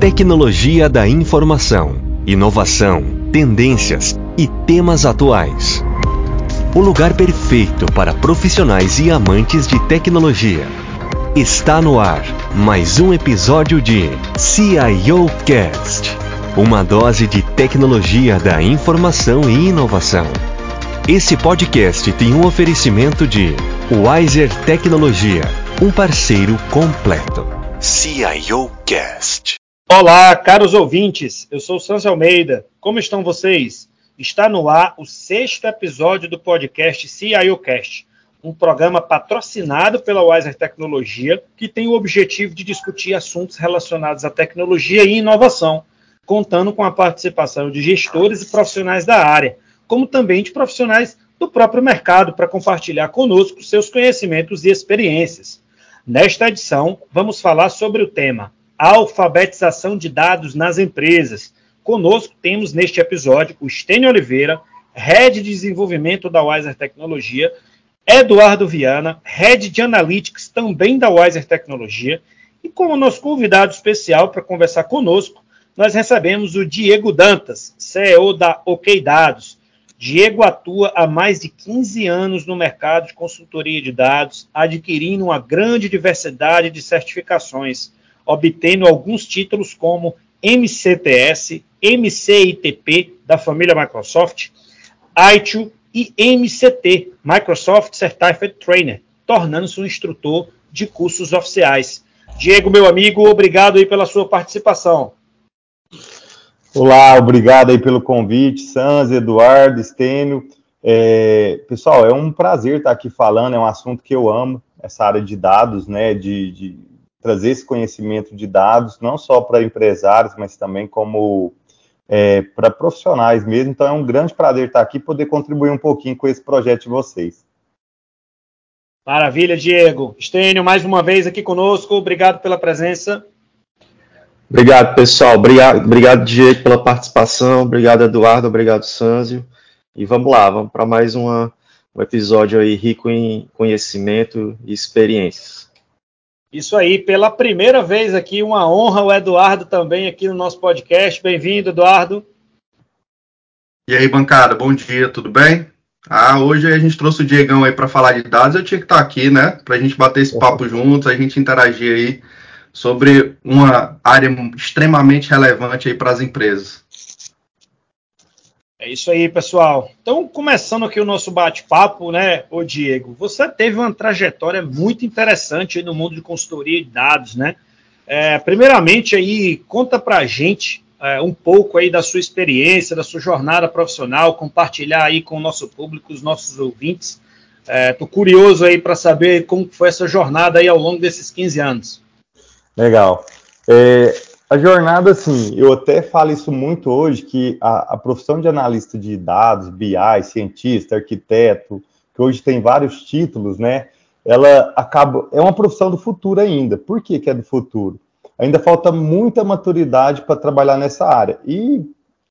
Tecnologia da informação, inovação, tendências e temas atuais. O lugar perfeito para profissionais e amantes de tecnologia. Está no ar mais um episódio de CIO Cast, uma dose de tecnologia da informação e inovação. Esse podcast tem um oferecimento de Wiser Tecnologia, um parceiro completo. CIO Cast. Olá, caros ouvintes, eu sou Sanz Almeida. Como estão vocês? Está no ar o sexto episódio do podcast CIOcast, um programa patrocinado pela Wiser Tecnologia, que tem o objetivo de discutir assuntos relacionados à tecnologia e inovação, contando com a participação de gestores e profissionais da área, como também de profissionais do próprio mercado para compartilhar conosco seus conhecimentos e experiências. Nesta edição, vamos falar sobre o tema alfabetização de dados nas empresas. Conosco temos neste episódio o Stênio Oliveira, Head de Desenvolvimento da Wiser Tecnologia, Eduardo Viana, Head de Analytics também da Wiser Tecnologia, e como nosso convidado especial para conversar conosco, nós recebemos o Diego Dantas, CEO da OK Dados. Diego atua há mais de 15 anos no mercado de consultoria de dados, adquirindo uma grande diversidade de certificações obtendo alguns títulos como MCTS, MCITP da família Microsoft, ITIL e MCT, Microsoft Certified Trainer, tornando-se um instrutor de cursos oficiais. Diego, meu amigo, obrigado aí pela sua participação. Olá, obrigado aí pelo convite, Sans, Eduardo, Estênio. É, pessoal, é um prazer estar aqui falando, é um assunto que eu amo, essa área de dados, né, de, de trazer esse conhecimento de dados, não só para empresários, mas também como é, para profissionais mesmo. Então é um grande prazer estar aqui e poder contribuir um pouquinho com esse projeto de vocês. Maravilha, Diego. Estênio, mais uma vez aqui conosco. Obrigado pela presença. Obrigado, pessoal. Obrigado, obrigado, Diego, pela participação. Obrigado, Eduardo. Obrigado, Sanzio. E vamos lá, vamos para mais uma, um episódio aí rico em conhecimento e experiências. Isso aí, pela primeira vez aqui, uma honra o Eduardo também aqui no nosso podcast. Bem-vindo, Eduardo. E aí, bancada, bom dia, tudo bem? Ah, hoje a gente trouxe o Diegão aí para falar de dados, eu tinha que estar aqui, né? Para a gente bater esse papo juntos, a gente interagir aí sobre uma área extremamente relevante aí para as empresas. É isso aí, pessoal. Então, começando aqui o nosso bate-papo, né, ô Diego, você teve uma trajetória muito interessante no mundo de consultoria de dados, né? É, primeiramente, aí, conta pra gente é, um pouco aí da sua experiência, da sua jornada profissional, compartilhar aí com o nosso público, os nossos ouvintes. Estou é, curioso aí para saber como foi essa jornada aí ao longo desses 15 anos. Legal. É, a jornada, assim, eu até falo isso muito hoje, que a, a, profissão de analista de dados, BI, cientista, arquiteto, que hoje tem vários títulos, né? Ela acaba. É uma profissão do futuro ainda. Por que, que é do futuro? Ainda falta muita maturidade para trabalhar nessa área. E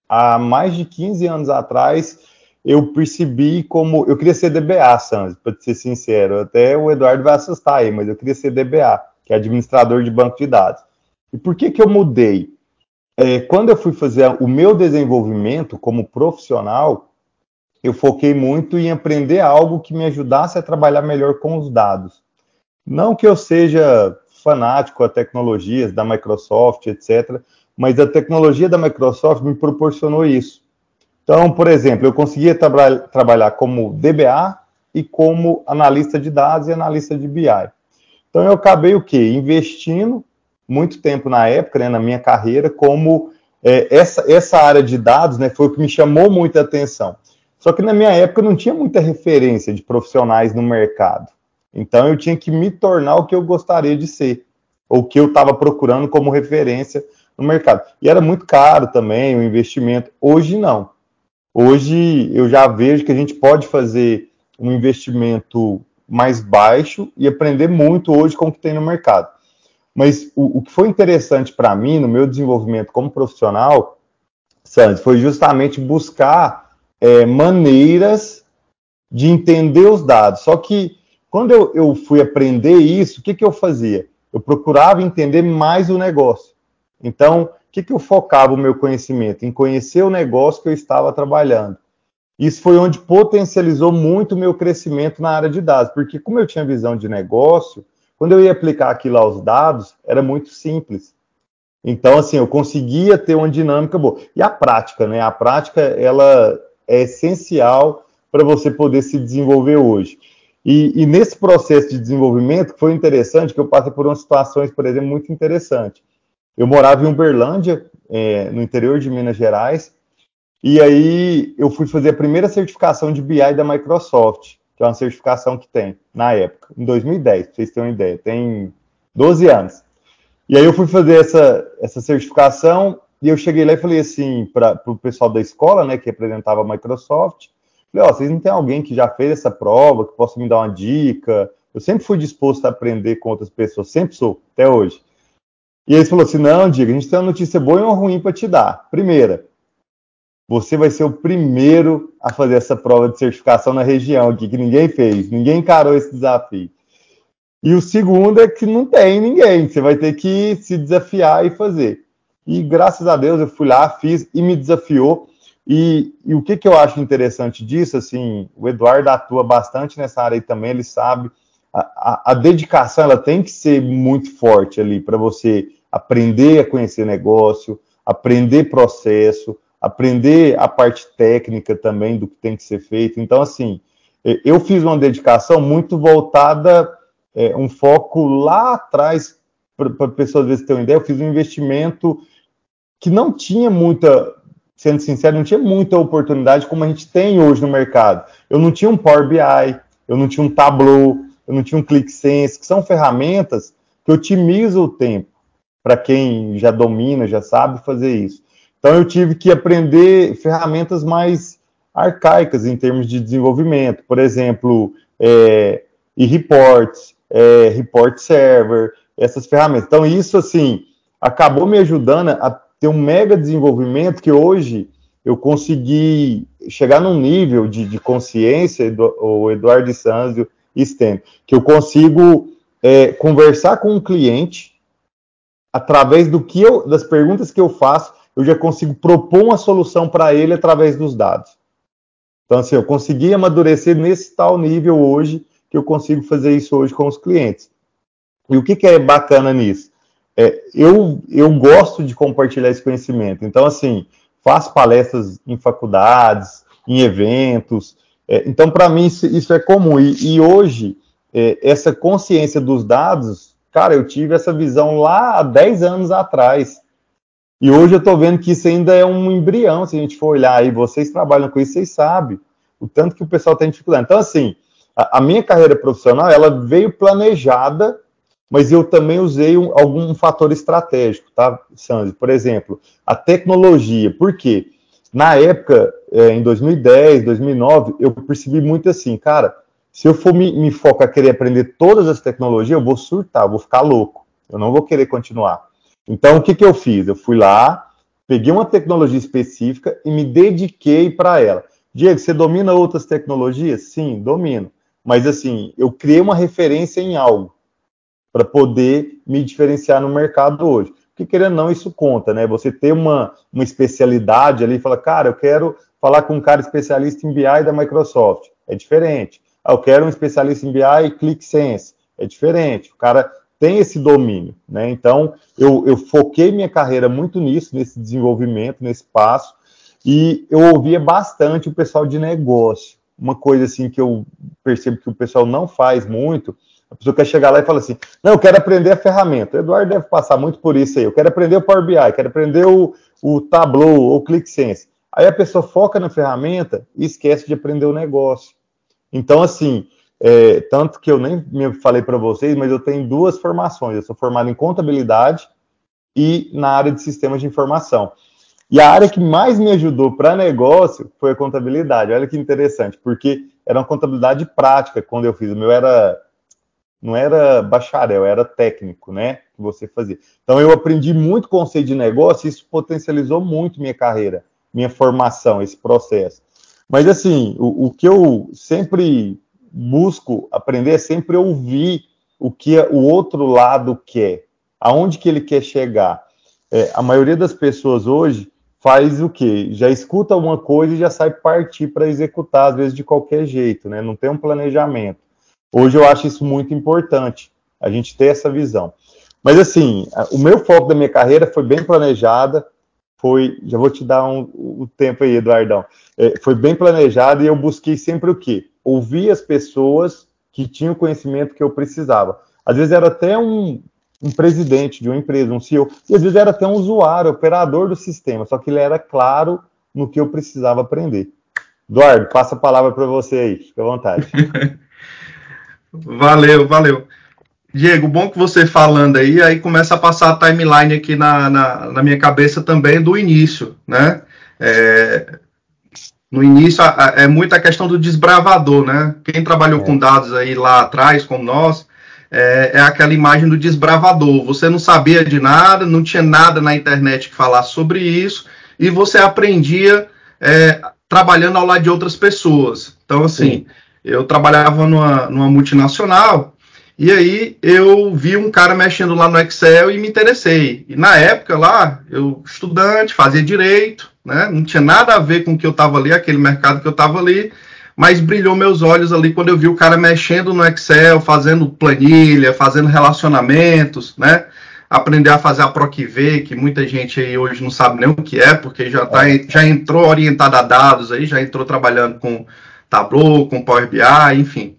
há mais de 15 anos atrás, eu percebi como. Eu queria ser DBA, Sanz, para ser sincero. Até o Eduardo vai assustar aí, mas eu queria ser DBA, que é administrador de banco de dados. E por que, que eu mudei? É, quando eu fui fazer o meu desenvolvimento como profissional, eu foquei muito em aprender algo que me ajudasse a trabalhar melhor com os dados. Não que eu seja fanático a tecnologias da Microsoft, etc., mas a tecnologia da Microsoft me proporcionou isso. Então, por exemplo, eu conseguia tra trabalhar como DBA e como analista de dados e analista de BI. Então, eu acabei o quê? Investindo muito tempo na época, né, na minha carreira, como é, essa, essa área de dados né, foi o que me chamou muita atenção. Só que na minha época não tinha muita referência de profissionais no mercado. Então eu tinha que me tornar o que eu gostaria de ser, ou que eu estava procurando como referência no mercado. E era muito caro também o investimento. Hoje não. Hoje eu já vejo que a gente pode fazer um investimento mais baixo e aprender muito hoje com o que tem no mercado. Mas o, o que foi interessante para mim no meu desenvolvimento como profissional, Sandy, foi justamente buscar é, maneiras de entender os dados. Só que quando eu, eu fui aprender isso, o que, que eu fazia? Eu procurava entender mais o negócio. Então, o que, que eu focava o meu conhecimento? Em conhecer o negócio que eu estava trabalhando. Isso foi onde potencializou muito o meu crescimento na área de dados, porque como eu tinha visão de negócio, quando eu ia aplicar aquilo aos dados, era muito simples. Então, assim, eu conseguia ter uma dinâmica boa. E a prática, né? A prática, ela é essencial para você poder se desenvolver hoje. E, e, nesse processo de desenvolvimento, foi interessante que eu passei por umas situações, por exemplo, muito interessantes. Eu morava em Uberlândia, é, no interior de Minas Gerais, e aí eu fui fazer a primeira certificação de BI da Microsoft, que é uma certificação que tem, na época, em 2010, para vocês terem uma ideia, tem 12 anos. E aí eu fui fazer essa, essa certificação e eu cheguei lá e falei assim para o pessoal da escola, né, que representava a Microsoft, falei, oh, vocês não tem alguém que já fez essa prova, que possa me dar uma dica? Eu sempre fui disposto a aprender com outras pessoas, sempre sou, até hoje. E eles falou assim, não, Diga, a gente tem uma notícia boa e uma ruim para te dar. Primeira, você vai ser o primeiro a fazer essa prova de certificação na região aqui, que ninguém fez, ninguém encarou esse desafio. E o segundo é que não tem ninguém, você vai ter que se desafiar e fazer. E graças a Deus eu fui lá, fiz e me desafiou. E, e o que, que eu acho interessante disso, assim, o Eduardo atua bastante nessa área aí também, ele sabe. A, a, a dedicação ela tem que ser muito forte ali para você aprender a conhecer negócio, aprender processo, aprender a parte técnica também do que tem que ser feito. Então, assim, eu fiz uma dedicação muito voltada é, um foco lá atrás, para a pessoa às vezes ter uma ideia, eu fiz um investimento que não tinha muita, sendo sincero, não tinha muita oportunidade como a gente tem hoje no mercado. Eu não tinha um Power BI, eu não tinha um Tableau, eu não tinha um ClickSense, que são ferramentas que otimizam o tempo para quem já domina, já sabe fazer isso. Então eu tive que aprender ferramentas mais arcaicas em termos de desenvolvimento, por exemplo, é, e-reports, é, report server, essas ferramentas. Então, isso, assim, acabou me ajudando a ter um mega desenvolvimento que hoje eu consegui chegar num nível de, de consciência, o Eduardo Sanzio e Stem, que eu consigo é, conversar com um cliente através do que eu, das perguntas que eu faço, eu já consigo propor uma solução para ele através dos dados. Então, assim, eu consegui amadurecer nesse tal nível hoje que eu consigo fazer isso hoje com os clientes. E o que, que é bacana nisso? É, eu, eu gosto de compartilhar esse conhecimento. Então, assim, faço palestras em faculdades, em eventos. É, então, para mim, isso, isso, é comum. E, e hoje, é, essa consciência dos dados, cara, eu tive essa visão lá há 10 anos atrás. E hoje eu estou vendo que isso ainda é um embrião, se a gente for olhar aí, vocês trabalham com isso, vocês sabem o tanto que o pessoal tem dificuldade. Então, assim, a, a minha carreira profissional, ela veio planejada, mas eu também usei um, algum fator estratégico, tá, Sandy? Por exemplo, a tecnologia. Por quê? Na época, é, em 2010, 2009, eu percebi muito assim, cara, se eu for me, me focar querer aprender todas as tecnologias, eu vou surtar, eu vou ficar louco. Eu não vou querer continuar. Então, o que, que eu fiz? Eu fui lá, peguei uma tecnologia específica e me dediquei para ela. Diego, você domina outras tecnologias? Sim, domino mas assim, eu criei uma referência em algo para poder me diferenciar no mercado hoje. Porque querendo ou não, isso conta, né? Você ter uma, uma especialidade ali e falar, cara, eu quero falar com um cara especialista em BI da Microsoft. É diferente. Ah, eu quero um especialista em BI e ClickSense. É diferente. O cara tem esse domínio, né? Então, eu, eu foquei minha carreira muito nisso, nesse desenvolvimento, nesse passo, e eu ouvia bastante o pessoal de negócio uma coisa assim que eu percebo que o pessoal não faz muito, a pessoa quer chegar lá e fala assim: não, eu quero aprender a ferramenta. O Eduardo deve passar muito por isso aí. Eu quero aprender o Power BI, quero aprender o, o Tableau ou o ClickSense. Aí a pessoa foca na ferramenta e esquece de aprender o negócio. Então, assim, é, tanto que eu nem me falei para vocês, mas eu tenho duas formações. Eu sou formado em contabilidade e na área de sistemas de informação. E a área que mais me ajudou para negócio foi a contabilidade. Olha que interessante, porque era uma contabilidade prática quando eu fiz. O meu era não era bacharel, era técnico, né? Que você fazia. Então eu aprendi muito conceito de negócio e isso potencializou muito minha carreira, minha formação, esse processo. Mas assim, o, o que eu sempre busco aprender é sempre ouvir o que o outro lado quer, aonde que ele quer chegar. é, a maioria das pessoas hoje faz o quê? Já escuta alguma coisa e já sai partir para executar, às vezes de qualquer jeito, né? Não tem um planejamento. Hoje eu acho isso muito importante, a gente ter essa visão. Mas assim, o meu foco da minha carreira foi bem planejada, foi, já vou te dar um, um tempo aí, Eduardão, é, foi bem planejada e eu busquei sempre o quê? Ouvir as pessoas que tinham o conhecimento que eu precisava. Às vezes era até um, um presidente de uma empresa, um CEO, e às vezes era até um usuário, operador do sistema, só que ele era claro no que eu precisava aprender. Eduardo, passa a palavra para você aí, fica à vontade. valeu, valeu. Diego, bom que você falando aí, aí começa a passar a timeline aqui na, na, na minha cabeça também do início, né? É, no início é muita questão do desbravador, né? Quem trabalhou é. com dados aí lá atrás, como nós, é, é, aquela imagem do desbravador. Você não sabia de nada, não tinha nada na internet que falasse sobre isso, e você aprendia é, trabalhando ao lado de outras pessoas. Então, assim, Sim. eu trabalhava numa, numa multinacional, e aí eu vi um cara mexendo lá no Excel e me interessei. E na época lá, eu estudante, fazia direito, né? Não tinha nada a ver com o que eu estava ali, aquele mercado que eu estava ali mas brilhou meus olhos ali quando eu vi o cara mexendo no Excel, fazendo planilha, fazendo relacionamentos, né? Aprender a fazer a PROCV, que muita gente aí hoje não sabe nem o que é, porque já, tá, já entrou orientado a dados aí, já entrou trabalhando com Tableau, com Power BI, enfim.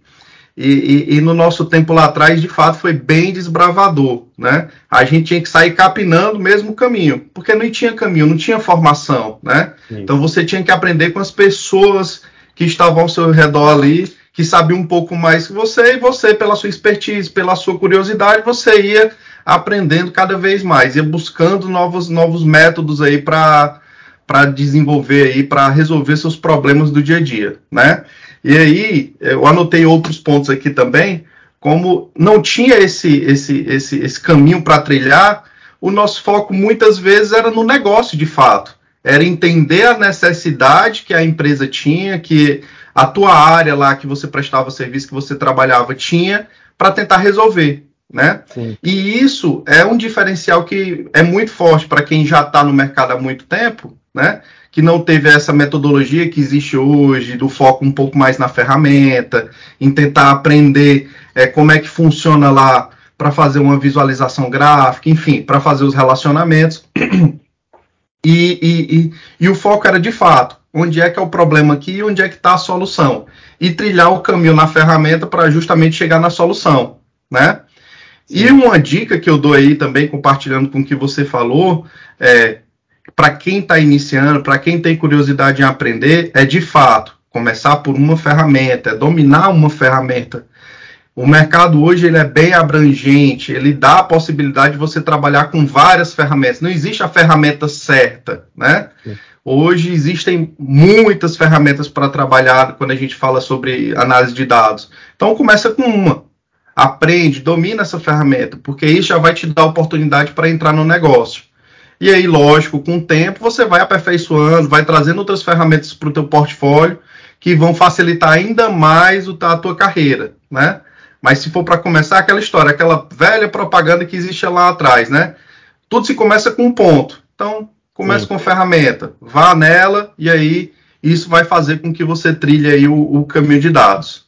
E, e, e, no nosso tempo lá atrás, de fato, foi bem desbravador, né? A gente tinha que sair capinando o mesmo caminho, porque não tinha caminho, não tinha formação, né? Sim. Então você tinha que aprender com as pessoas que estavam ao seu redor ali, que sabiam um pouco mais que você, e você, pela sua expertise, pela sua curiosidade, você ia aprendendo cada vez mais, ia buscando novos, novos métodos aí para para desenvolver aí, para resolver seus problemas do dia a dia, né? E aí, eu anotei outros pontos aqui também, como não tinha esse, esse, esse, esse caminho para trilhar, o nosso foco muitas vezes era no negócio de fato era entender a necessidade que a empresa tinha, que a tua área lá que você prestava serviço, que você trabalhava, tinha, para tentar resolver. Né? E isso é um diferencial que é muito forte para quem já está no mercado há muito tempo, né? Que não teve essa metodologia que existe hoje, do foco um pouco mais na ferramenta, em tentar aprender é, como é que funciona lá para fazer uma visualização gráfica, enfim, para fazer os relacionamentos. E, e, e, e, o foco era de fato, onde é que é o problema aqui e onde é que está a solução. E trilhar o caminho na ferramenta para justamente chegar na solução, né? Sim. E uma dica que eu dou aí também, compartilhando com o que você falou, é para quem está iniciando, para quem tem curiosidade em aprender, é de fato começar por uma ferramenta, é dominar uma ferramenta. O mercado hoje ele é bem abrangente, ele dá a possibilidade de você trabalhar com várias ferramentas. Não existe a ferramenta certa, né? Hoje existem muitas ferramentas para trabalhar quando a gente fala sobre análise de dados. Então começa com uma, aprende, domina essa ferramenta, porque isso já vai te dar oportunidade para entrar no negócio. E aí, lógico, com o tempo você vai aperfeiçoando, vai trazendo outras ferramentas para o teu portfólio que vão facilitar ainda mais a tua carreira, né? Mas se for para começar aquela história, aquela velha propaganda que existe lá atrás, né? Tudo se começa com um ponto. Então, comece Sim. com ferramenta, vá nela e aí isso vai fazer com que você trilhe aí o, o caminho de dados.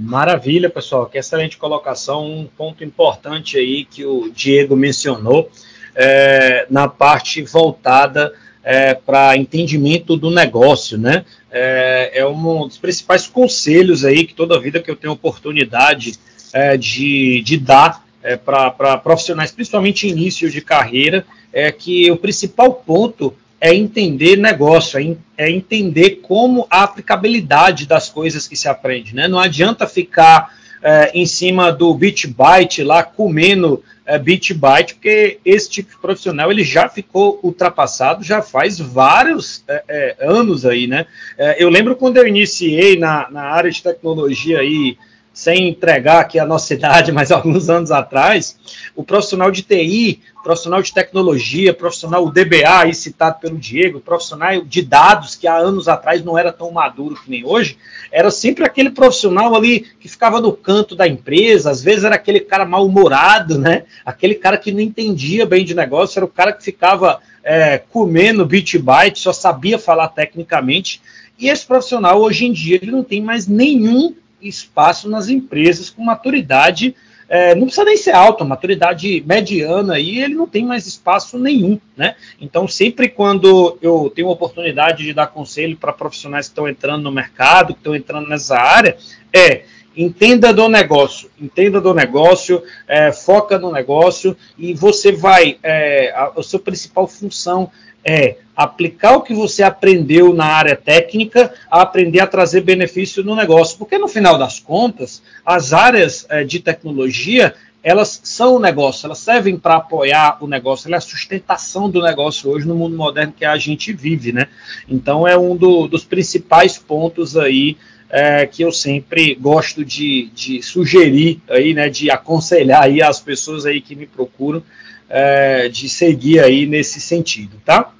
Maravilha, pessoal. Que excelente colocação. Um ponto importante aí que o Diego mencionou é, na parte voltada é, para entendimento do negócio, né? É, é, um dos principais conselhos aí que toda vida que eu tenho oportunidade é, de, de dar é, para profissionais, principalmente início de carreira, é que o principal ponto é entender negócio, é, é entender como a aplicabilidade das coisas que se aprende, né? Não adianta ficar é, em cima do bit byte lá comendo é, bit byte, porque esse tipo de profissional ele já ficou ultrapassado já faz vários é, é, anos aí, né? É, eu lembro quando eu iniciei na, na área de tecnologia aí sem entregar aqui a nossa idade, mas alguns anos atrás, o profissional de TI, profissional de tecnologia, profissional DBA, aí citado pelo Diego, profissional de dados, que há anos atrás não era tão maduro que nem hoje, era sempre aquele profissional ali que ficava no canto da empresa, às vezes era aquele cara mal-humorado, né? Aquele cara que não entendia bem de negócio, era o cara que ficava é, comendo bit byte, só sabia falar tecnicamente. E esse profissional, hoje em dia, ele não tem mais nenhum espaço nas empresas com maturidade, é, não precisa nem ser alta, maturidade mediana aí, ele não tem mais espaço nenhum, né? Então, sempre quando eu tenho oportunidade de dar conselho para profissionais que estão entrando no mercado, que estão entrando nessa área, é entenda do negócio, entenda do negócio, é, foca no negócio e você vai, é, a, a sua principal função é aplicar o que você aprendeu na área técnica a aprender a trazer benefício no negócio. Porque no final das contas, as áreas é, de tecnologia elas são o negócio, elas servem para apoiar o negócio, ela é a sustentação do negócio hoje no mundo moderno que a gente vive, né? Então é um do, dos principais pontos aí é, que eu sempre gosto de, de, sugerir aí, né, de aconselhar aí as pessoas aí que me procuram é, de seguir aí nesse sentido, tá?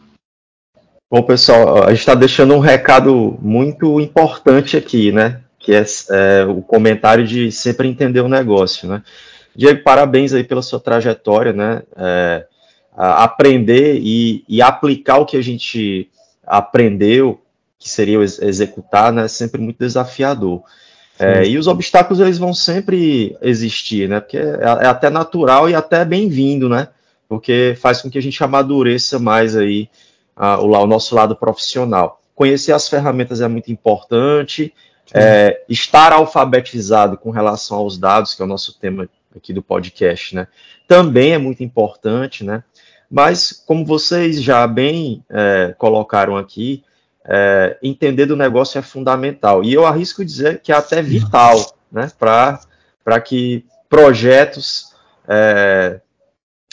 Bom, pessoal, a gente está deixando um recado muito importante aqui, né? Que é, é, o comentário de sempre entender o negócio, né? Diego, parabéns aí pela sua trajetória, né? É, aprender e, e, aplicar o que a gente aprendeu, que seria executar, né? É sempre muito desafiador. É, e os obstáculos eles vão sempre existir, né? Porque é, é até natural e até bem-vindo, né? Porque faz com que a gente amadureça mais aí o, o, nosso lado profissional. Conhecer as ferramentas é muito importante, é, estar alfabetizado com relação aos dados, que é o nosso tema aqui do podcast, né? Também é muito importante, né? Mas, como vocês já bem é, colocaram aqui, é, entender do negócio é fundamental. E eu arrisco dizer que é até vital, né? Para que projetos é,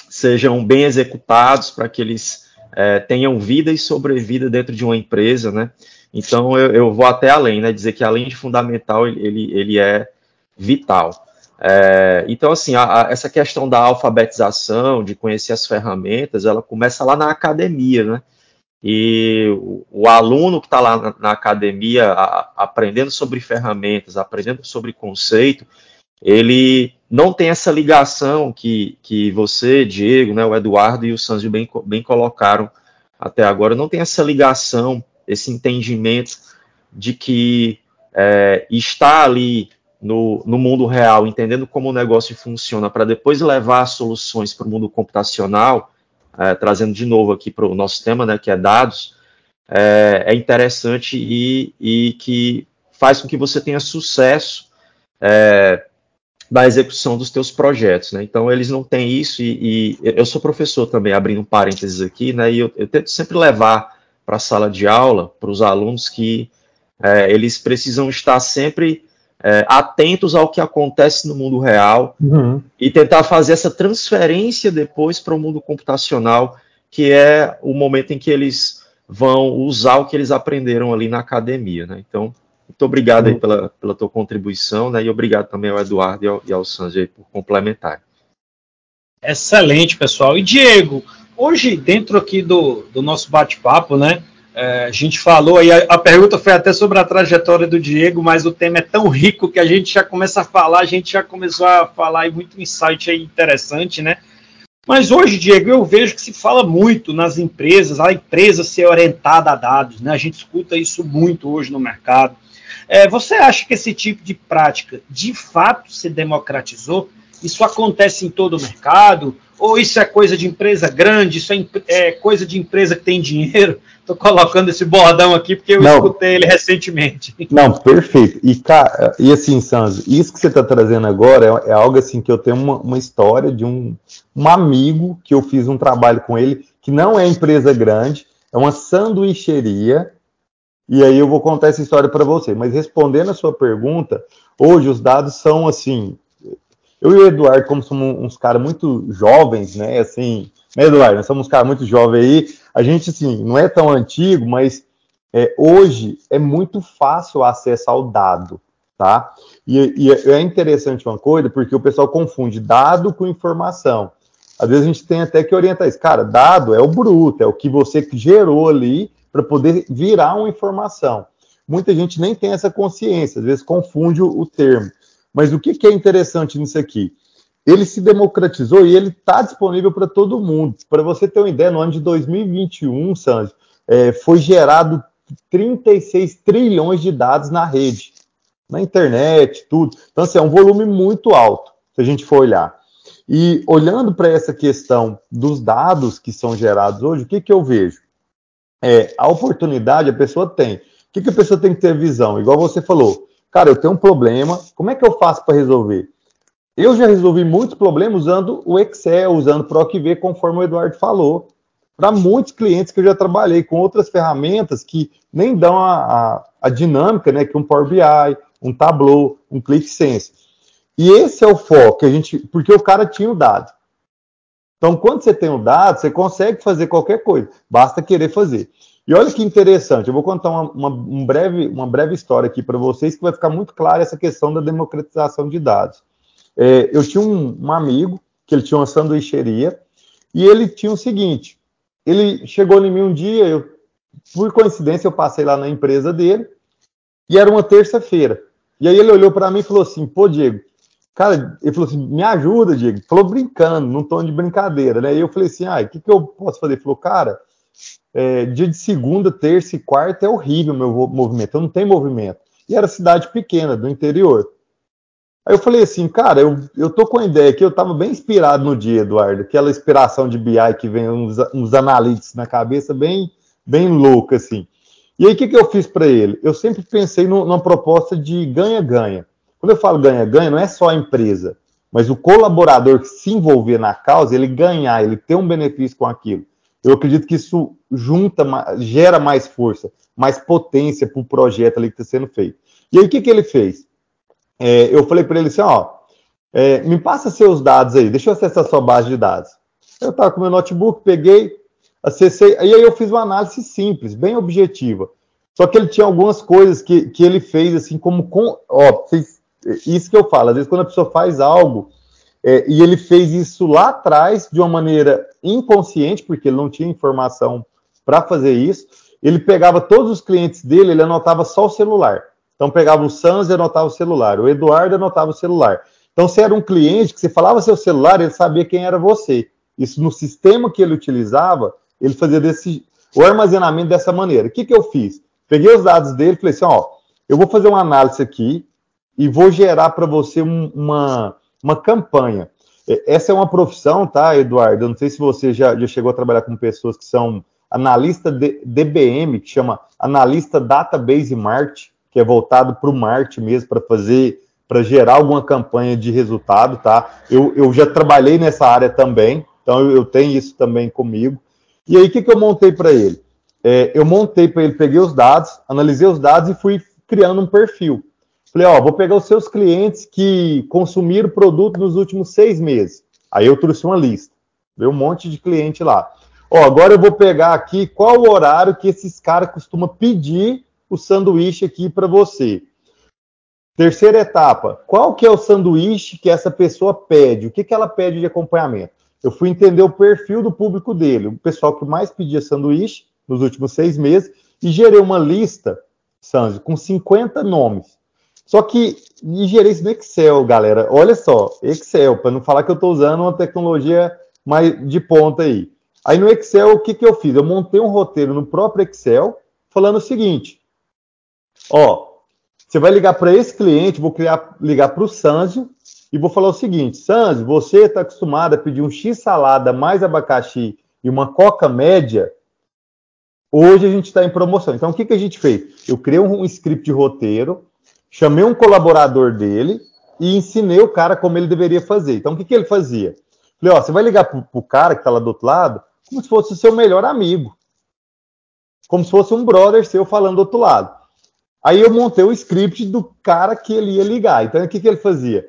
sejam bem executados, para que eles é, tenham vida e sobrevida dentro de uma empresa, né? Então eu, eu, vou até além, né? Dizer que além de fundamental, ele, ele é vital. É, então, assim, a, a, essa questão da alfabetização, de conhecer as ferramentas, ela começa lá na academia, né? E o, o aluno que está lá na, na academia a, aprendendo sobre ferramentas, aprendendo sobre conceito, ele não tem essa ligação que, que você, Diego, né, o Eduardo e o Sanzio bem, bem colocaram até agora, não tem essa ligação, esse entendimento de que é, está ali no, no mundo real, entendendo como o negócio funciona, para depois levar soluções para o mundo computacional, é, trazendo de novo aqui para o nosso tema, né, que é dados, é, é interessante e, e, que faz com que você tenha sucesso é, da execução dos teus projetos, né? Então eles não têm isso e, e eu sou professor também, abrindo um parênteses aqui, né? E eu, eu tento sempre levar para a sala de aula para os alunos que é, eles precisam estar sempre é, atentos ao que acontece no mundo real uhum. e tentar fazer essa transferência depois para o mundo computacional, que é o momento em que eles vão usar o que eles aprenderam ali na academia, né? Então muito obrigado aí uhum. pela, pela tua contribuição, né? E obrigado também ao Eduardo e ao, e ao Sanjay por complementar. Excelente, pessoal. E Diego, hoje, dentro aqui do, do nosso bate-papo, né? É, a gente falou aí, a, a, pergunta foi até sobre a trajetória do Diego, mas o tema é tão rico que a gente já começa a falar, a gente já começou a falar e muito insight aí interessante, né? Mas hoje, Diego, eu vejo que se fala muito nas empresas, a empresa ser orientada a dados, né? A gente escuta isso muito hoje no mercado. É, você acha que esse tipo de prática de fato se democratizou? Isso acontece em todo o mercado? Ou isso é coisa de empresa grande? Isso é, é coisa de empresa que tem dinheiro? Estou colocando esse bordão aqui porque eu não, escutei ele recentemente. Não, perfeito. E, cara, e assim, Sanzo, isso que você está trazendo agora é, é, algo assim que eu tenho uma, uma história de um, um amigo que eu fiz um trabalho com ele, que não é empresa grande, é uma sanduicheria e aí eu vou contar essa história para você. Mas respondendo a sua pergunta, hoje os dados são assim. Eu e o Eduardo, como somos uns caras muito jovens, né? Assim, né, Eduardo? Nós somos uns caras muito jovens aí. A gente, assim, não é tão antigo, mas é, hoje é muito fácil o acesso ao dado. tá? E, e, é interessante uma coisa, porque o pessoal confunde dado com informação. Às vezes a gente tem até que orientar isso. Cara, dado é o bruto, é o que você gerou ali para poder virar uma informação. Muita gente nem tem essa consciência, às vezes confunde o, termo. Mas o que, que é interessante nisso aqui? Ele se democratizou e ele está disponível para todo mundo. Para você ter uma ideia, no ano de 2021, Sanji, é, foi gerado 36 trilhões de dados na rede, na internet, tudo. Então, assim, é um volume muito alto, se a gente for olhar. E olhando para essa questão dos dados que são gerados hoje, o que, que eu vejo? É, a oportunidade a pessoa tem. O que, que a pessoa tem que ter visão? Igual você falou, cara, eu tenho um problema, como é que eu faço para resolver? Eu já resolvi muitos problemas usando o Excel, usando o PROCV, conforme o Eduardo falou para muitos clientes que eu já trabalhei com outras ferramentas que nem dão a, a, a dinâmica né, que um Power BI, um Tableau, um ClickSense. E esse é o foco, a gente, porque o cara tinha o dado. Então, quando você tem o dado, você consegue fazer qualquer coisa, basta querer fazer. E olha que interessante, eu vou contar uma, uma, um breve, uma breve história aqui para vocês que vai ficar muito clara essa questão da democratização de dados. É, eu tinha um, um amigo que ele tinha uma sanduicheria e ele tinha o seguinte: ele chegou em mim um dia, eu, por coincidência, eu passei lá na empresa dele, e era uma terça-feira. E aí ele olhou para mim e falou assim: pô, Diego, cara, ele falou assim: me ajuda, Diego. Falou brincando, num tom de brincadeira, né? E eu falei assim: ah, o que, que eu posso fazer? Ele falou, cara, é, dia de segunda, terça e quarta é horrível o meu movimento, eu não tenho movimento. E era cidade pequena, do interior. Aí eu falei assim, cara, eu, eu tô com a ideia que eu tava bem inspirado no dia, Eduardo, aquela inspiração de BI que vem uns, uns analytics na cabeça bem, bem louca, assim. E aí, o que, que eu fiz para ele? Eu sempre pensei no, numa proposta de ganha-ganha. Quando eu falo ganha-ganha, não é só a empresa, mas o colaborador que se envolver na causa, ele ganhar, ele ter um benefício com aquilo. Eu acredito que isso junta, gera mais força, mais potência para o projeto ali que está sendo feito. E aí, o que, que ele fez? é, eu falei para ele assim, ó, é, me passa seus dados aí, deixa eu acessar sua base de dados. Eu estava com meu notebook, peguei, acessei, e aí eu fiz uma análise simples, bem objetiva. Só que ele tinha algumas coisas que, que ele fez assim como com, ó, isso que eu falo, às vezes quando a pessoa faz algo é, e ele fez isso lá atrás de uma maneira inconsciente, porque ele não tinha informação para fazer isso, ele pegava todos os clientes dele, ele anotava só o celular. Então pegava o Sans e anotava o celular, o Eduardo anotava o celular. Então, se era um cliente que você falava seu celular, ele sabia quem era você. Isso no sistema que ele utilizava, ele fazia desse, o armazenamento dessa maneira. O que, que eu fiz? Peguei os dados dele e falei assim: ó, eu vou fazer uma análise aqui e vou gerar para você um, uma, uma campanha. Essa é uma profissão, tá, Eduardo? Eu não sei se você já, já chegou a trabalhar com pessoas que são analista de, DBM, que chama analista database marketing que é voltado para o marketing mesmo, para fazer, para gerar alguma campanha de resultado, tá? Eu, eu já trabalhei nessa área também, então eu, eu tenho isso também comigo. E aí, o que, que eu montei para ele? É, eu montei para ele, peguei os dados, analisei os dados e fui criando um perfil. Falei, ó, vou pegar os seus clientes que consumiram produto nos últimos seis meses. Aí eu trouxe uma lista, veio um monte de cliente lá. Ó, agora eu vou pegar aqui qual o horário que esses caras costumam pedir o sanduíche aqui para você. Terceira etapa, qual que é o sanduíche que essa pessoa pede? O que, que ela pede de acompanhamento? Eu fui entender o perfil do público dele, o pessoal que mais pedia sanduíche nos últimos seis meses, e gerei uma lista, Sanji, com 50 nomes. Só que, e gerei isso no Excel, galera. Olha só, Excel, para não falar que eu estou usando uma tecnologia mais de ponta aí. Aí no Excel, o que, que eu fiz? Eu montei um roteiro no próprio Excel, falando o seguinte: Ó, você vai ligar para esse cliente, vou criar, ligar para o Sanzio e vou falar o seguinte: Sanzio, você está acostumado a pedir um X salada mais abacaxi e uma coca média. Hoje a gente está em promoção. Então, o que, que a gente fez? Eu criei um script de roteiro, chamei um colaborador dele e ensinei o cara como ele deveria fazer. Então, o que, que ele fazia? Falei, ó, você vai ligar para o cara que está lá do outro lado como se fosse o seu melhor amigo. Como se fosse um brother seu falando do outro lado. Aí eu montei o script do cara que ele ia ligar. Então, o que, que ele fazia?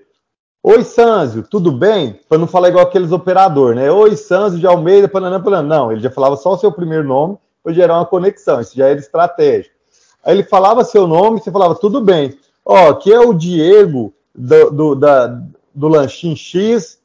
Oi, Sanzio, tudo bem? Para não falar igual aqueles operadores, né? Oi, Sanzio de Almeida, pananã, pananã. Não, ele já falava só o seu primeiro nome para gerar uma conexão. Isso já era estratégia. Aí ele falava seu nome, você falava, tudo bem. Ó, que é o Diego do, do, da, do Lanchinho X,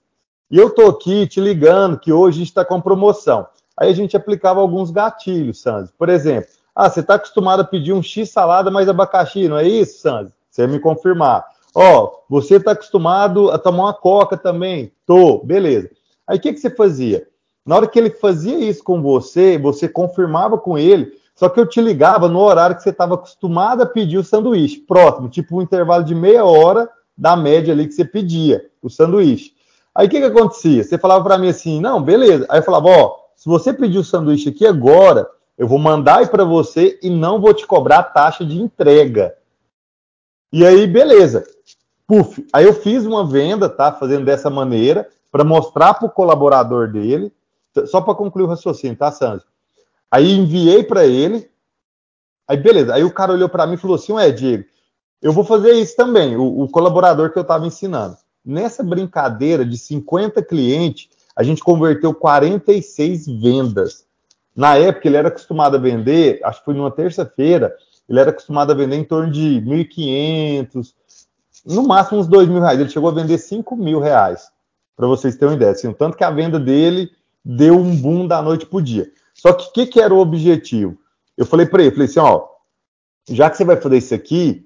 e eu tô aqui te ligando que hoje está com promoção. Aí a gente aplicava alguns gatilhos, Sanz. Por exemplo, ah, você está acostumado a pedir um X salada mais abacaxi, não é isso, Sanz? Você me confirmar. Ó, você está acostumado a tomar uma coca também? Tô, beleza. Aí o que, que você fazia? Na hora que ele fazia isso com você, você confirmava com ele, só que eu te ligava no horário que você estava acostumado a pedir o sanduíche, próximo, tipo um intervalo de meia hora da média ali que você pedia, o sanduíche. Aí o que, que acontecia? Você falava para mim assim, não, beleza. Aí eu falava, ó, se você pedir o sanduíche aqui agora, eu vou mandar aí para você e não vou te cobrar a taxa de entrega. E aí, beleza. Puf, aí eu fiz uma venda, tá? Fazendo dessa maneira, para mostrar para o colaborador dele, só para concluir o raciocínio, tá, Sandro? Aí enviei para ele, aí beleza. Aí o cara olhou para mim e falou assim: Ué, Diego, eu vou fazer isso também, o, o colaborador que eu estava ensinando. Nessa brincadeira de 50 clientes, a gente converteu 46 vendas. Na época, ele era acostumado a vender, acho que foi numa terça-feira, ele era acostumado a vender em torno de 1.500, no máximo uns 2 mil reais. Ele chegou a vender 5 mil reais, para vocês terem uma ideia. Assim, o tanto que a venda dele deu um boom da noite para o dia. Só que o que, que, era o objetivo? Eu falei para ele, falei assim, ó, já que você vai fazer isso aqui,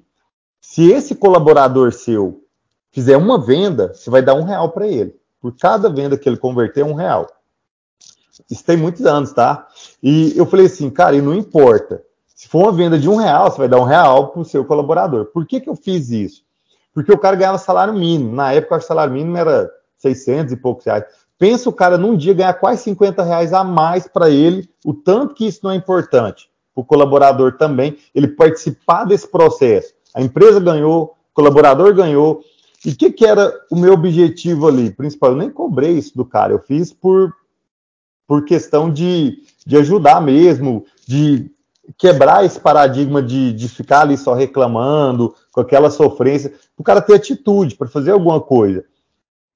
se esse colaborador seu fizer uma venda, você vai dar um real para ele. Por cada venda que ele converter, um real. Isso tem muitos anos, tá? E eu falei assim, cara, e não importa. Se for uma venda de um real, você vai dar um real para o seu colaborador. Por que, que eu fiz isso? Porque o cara ganhava salário mínimo. Na época, o salário mínimo era 600 e poucos reais. Pensa o cara num dia ganhar quase 50 reais a mais para ele, o tanto que isso não é importante. O colaborador também, ele participar desse processo. A empresa ganhou, o colaborador ganhou. E o que, que era o meu objetivo ali? Principal, eu nem cobrei isso do cara, eu fiz por, por questão de, de ajudar mesmo, de quebrar esse paradigma de, de ficar ali só reclamando, com aquela sofrência, o cara ter atitude para fazer alguma coisa.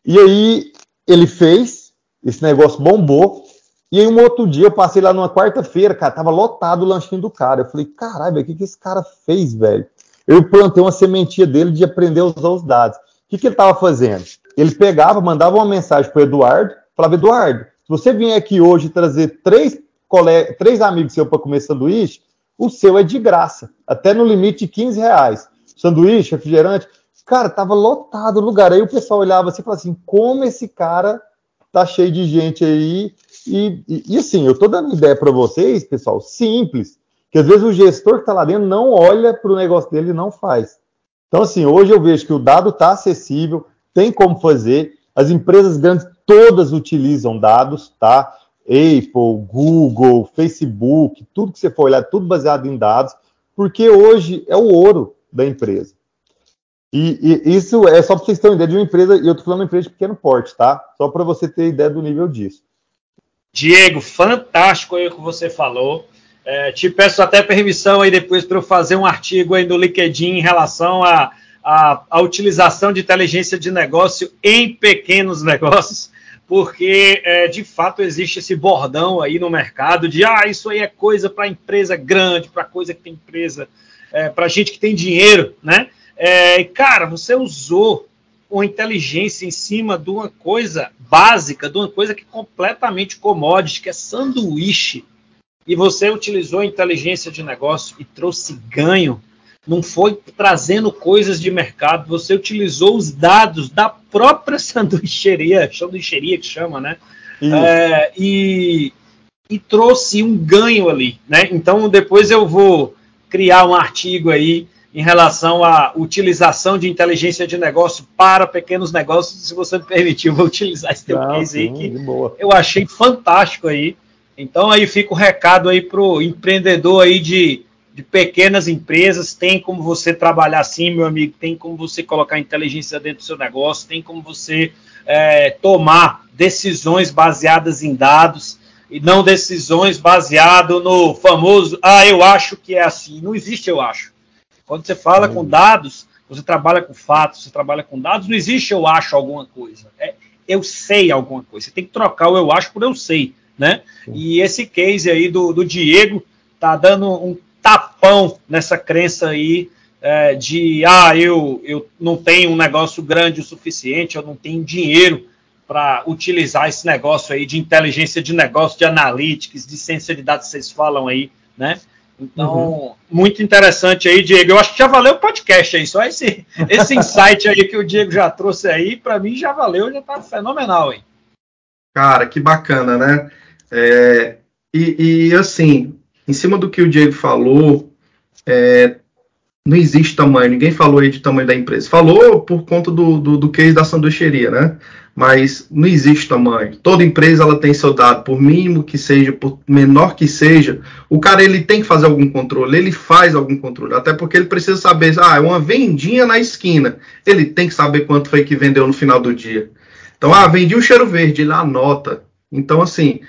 E aí ele fez, esse negócio bombou, e aí um outro dia eu passei lá numa quarta-feira, cara, tava lotado o lanchinho do cara. Eu falei, caralho, o que, que esse cara fez, velho? Eu plantei uma sementinha dele de aprender a usar os dados. O que, que ele tava fazendo? Ele pegava, mandava uma mensagem pro Eduardo, falava, Eduardo, se você vier aqui hoje trazer três colega, três amigos seus para comer sanduíche, o seu é de graça, até no limite de 15 reais. Sanduíche, refrigerante, cara, tava lotado o lugar. Aí o pessoal olhava assim e falava assim: como esse cara tá cheio de gente aí? E, e, e assim, eu tô dando ideia para vocês, pessoal, simples, que às vezes o gestor que tá lá dentro não olha para o negócio dele e não faz. Então, assim, hoje eu vejo que o dado está acessível, tem como fazer. As empresas grandes todas utilizam dados, tá? Apple, Google, Facebook, tudo que você for olhar, tudo baseado em dados, porque hoje é o ouro da empresa. E, e isso é só para vocês terem uma ideia de uma empresa, e eu estou falando de uma empresa de pequeno porte, tá? Só para você ter ideia do nível disso. Diego, fantástico aí o que você falou. É, te peço até permissão aí depois para eu fazer um artigo aí no LinkedIn em relação à a, a, a, utilização de inteligência de negócio em pequenos negócios porque é, de fato existe esse bordão aí no mercado de ah, isso aí é coisa para empresa grande, para coisa que tem empresa, é, para gente que tem dinheiro, né? É, cara, você usou uma inteligência em cima de uma coisa básica, de uma coisa que é completamente commodity, que é sanduíche, e você utilizou a inteligência de negócio e trouxe ganho não foi trazendo coisas de mercado, você utilizou os dados da própria sanduicheria, sanduicheria que chama, né? É, e, e trouxe um ganho ali, né? Então depois eu vou criar um artigo aí em relação à utilização de inteligência de negócio para pequenos negócios, se você me permitir, eu vou utilizar esse teu ah, case aí que eu achei fantástico aí. Então aí fica o recado aí pro empreendedor aí de de pequenas empresas, tem como você trabalhar assim, meu amigo, tem como você colocar inteligência dentro do seu negócio, tem como você é, tomar decisões baseadas em dados e não decisões baseadas no famoso, ah, eu acho que é assim. Não existe eu acho. Quando você fala com dados, você trabalha com fatos, você trabalha com dados, não existe eu acho alguma coisa. É, eu sei alguma coisa. Você tem que trocar o eu acho por eu sei, né? E esse case aí do, do Diego tá dando um tapão nessa crença aí é, de ah, eu, eu não tenho um negócio grande o suficiente, eu não tenho dinheiro para utilizar esse negócio aí de inteligência de negócio, de analytics, de ciência de dados que vocês falam aí, né? Então, uhum. muito interessante aí, Diego. Eu acho que já valeu o podcast aí, só esse, esse insight aí que o Diego já trouxe aí, para mim já valeu, já tá fenomenal aí. Cara, que bacana, né? É, e, e, assim, em cima do que o Diego falou, é, não existe tamanho, ninguém falou aí de tamanho da empresa. Falou por conta do, do, do case da sanduicheria, né? Mas não existe tamanho. Toda empresa ela tem seu dado, por mínimo que seja, por menor que seja, o cara ele tem que fazer algum controle, ele faz algum controle, até porque ele precisa saber, ah, é uma vendinha na esquina, ele tem que saber quanto foi que vendeu no final do dia. Então, ah, vendi o cheiro verde, ele anota. Então, assim,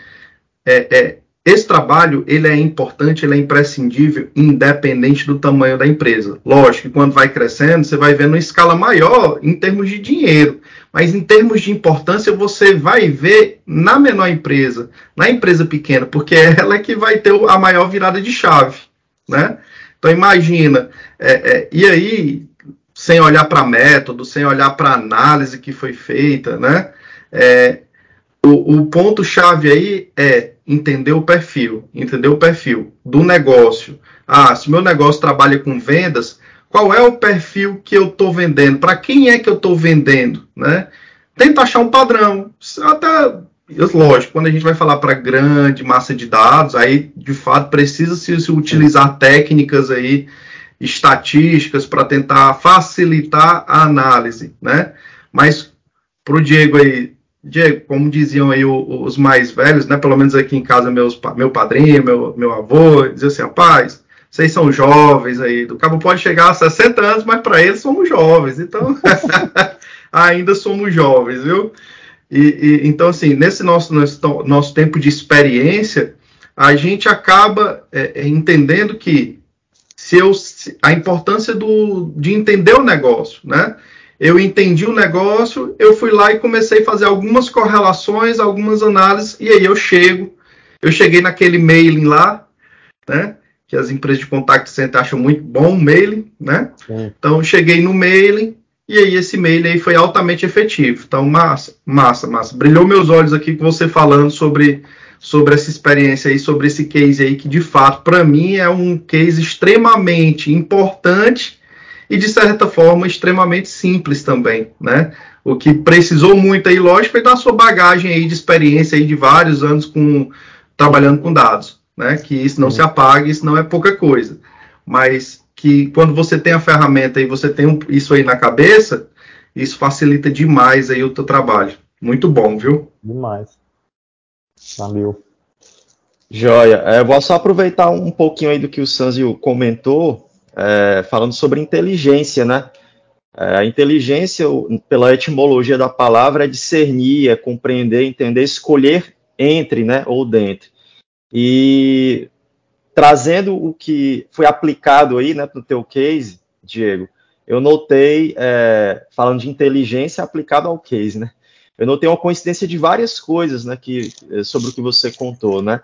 é, é, esse trabalho ele é importante, ele é imprescindível, independente do tamanho da empresa. Lógico que quando vai crescendo, você vai vendo uma escala maior em termos de dinheiro, mas em termos de importância, você vai ver na menor empresa, na empresa pequena, porque é ela é que vai ter a maior virada de chave, né? Então imagina, é, é, e aí, sem olhar para método, sem olhar para análise que foi feita, né? É, o, o ponto chave aí é entender o perfil, entender o perfil do negócio. Ah, se meu negócio trabalha com vendas, qual é o perfil que eu estou vendendo? Para quem é que eu estou vendendo? Né? Tenta achar um padrão. Até, lógico, quando a gente vai falar para grande massa de dados, aí de fato precisa se, utilizar técnicas aí, estatísticas para tentar facilitar a análise, né? Mas para o Diego aí Diego, como diziam aí os mais velhos, né? Pelo menos aqui em casa, meus, meu padrinho, meu, meu avô, dizia assim, rapaz, vocês são jovens aí. Do cabo pode chegar a 60 anos, mas para eles somos jovens. Então, ainda somos jovens, viu? E, e, então, assim, nesse nosso, nosso, nosso tempo de experiência, a gente acaba é, é entendendo que se eu, a importância do, de entender o negócio, né? eu entendi o negócio, eu fui lá e comecei a fazer algumas correlações, algumas análises, e aí eu chego, eu cheguei naquele mailing lá, né? Que as empresas de contact center acham muito bom o mailing, né? Sim. Então cheguei no mailing, e aí esse mailing aí foi altamente efetivo. Então, massa, massa, massa. Brilhou meus olhos aqui com você falando sobre, sobre essa experiência aí, sobre esse case aí, que de fato, para mim, é um case extremamente importante e de certa forma extremamente simples também, né? O que precisou muito aí, lógico, foi da sua bagagem aí de experiência aí de vários anos com trabalhando com dados, né? Que isso não uhum. se apague, isso não é pouca coisa. Mas que quando você tem a ferramenta e você tem isso aí na cabeça, isso facilita demais aí o teu trabalho. Muito bom, viu? Demais. Valeu. Joia. É, vou só aproveitar um pouquinho aí do que o Sanzio comentou é, falando sobre inteligência, né? É, a inteligência, pela etimologia da palavra, é discernir, é compreender, entender, escolher entre, né, ou dentro. E trazendo o que foi aplicado aí, né, no teu case, Diego, eu notei, é, falando de inteligência aplicado ao case, né? Eu notei uma coincidência de várias coisas, né, que, sobre o que você contou, né?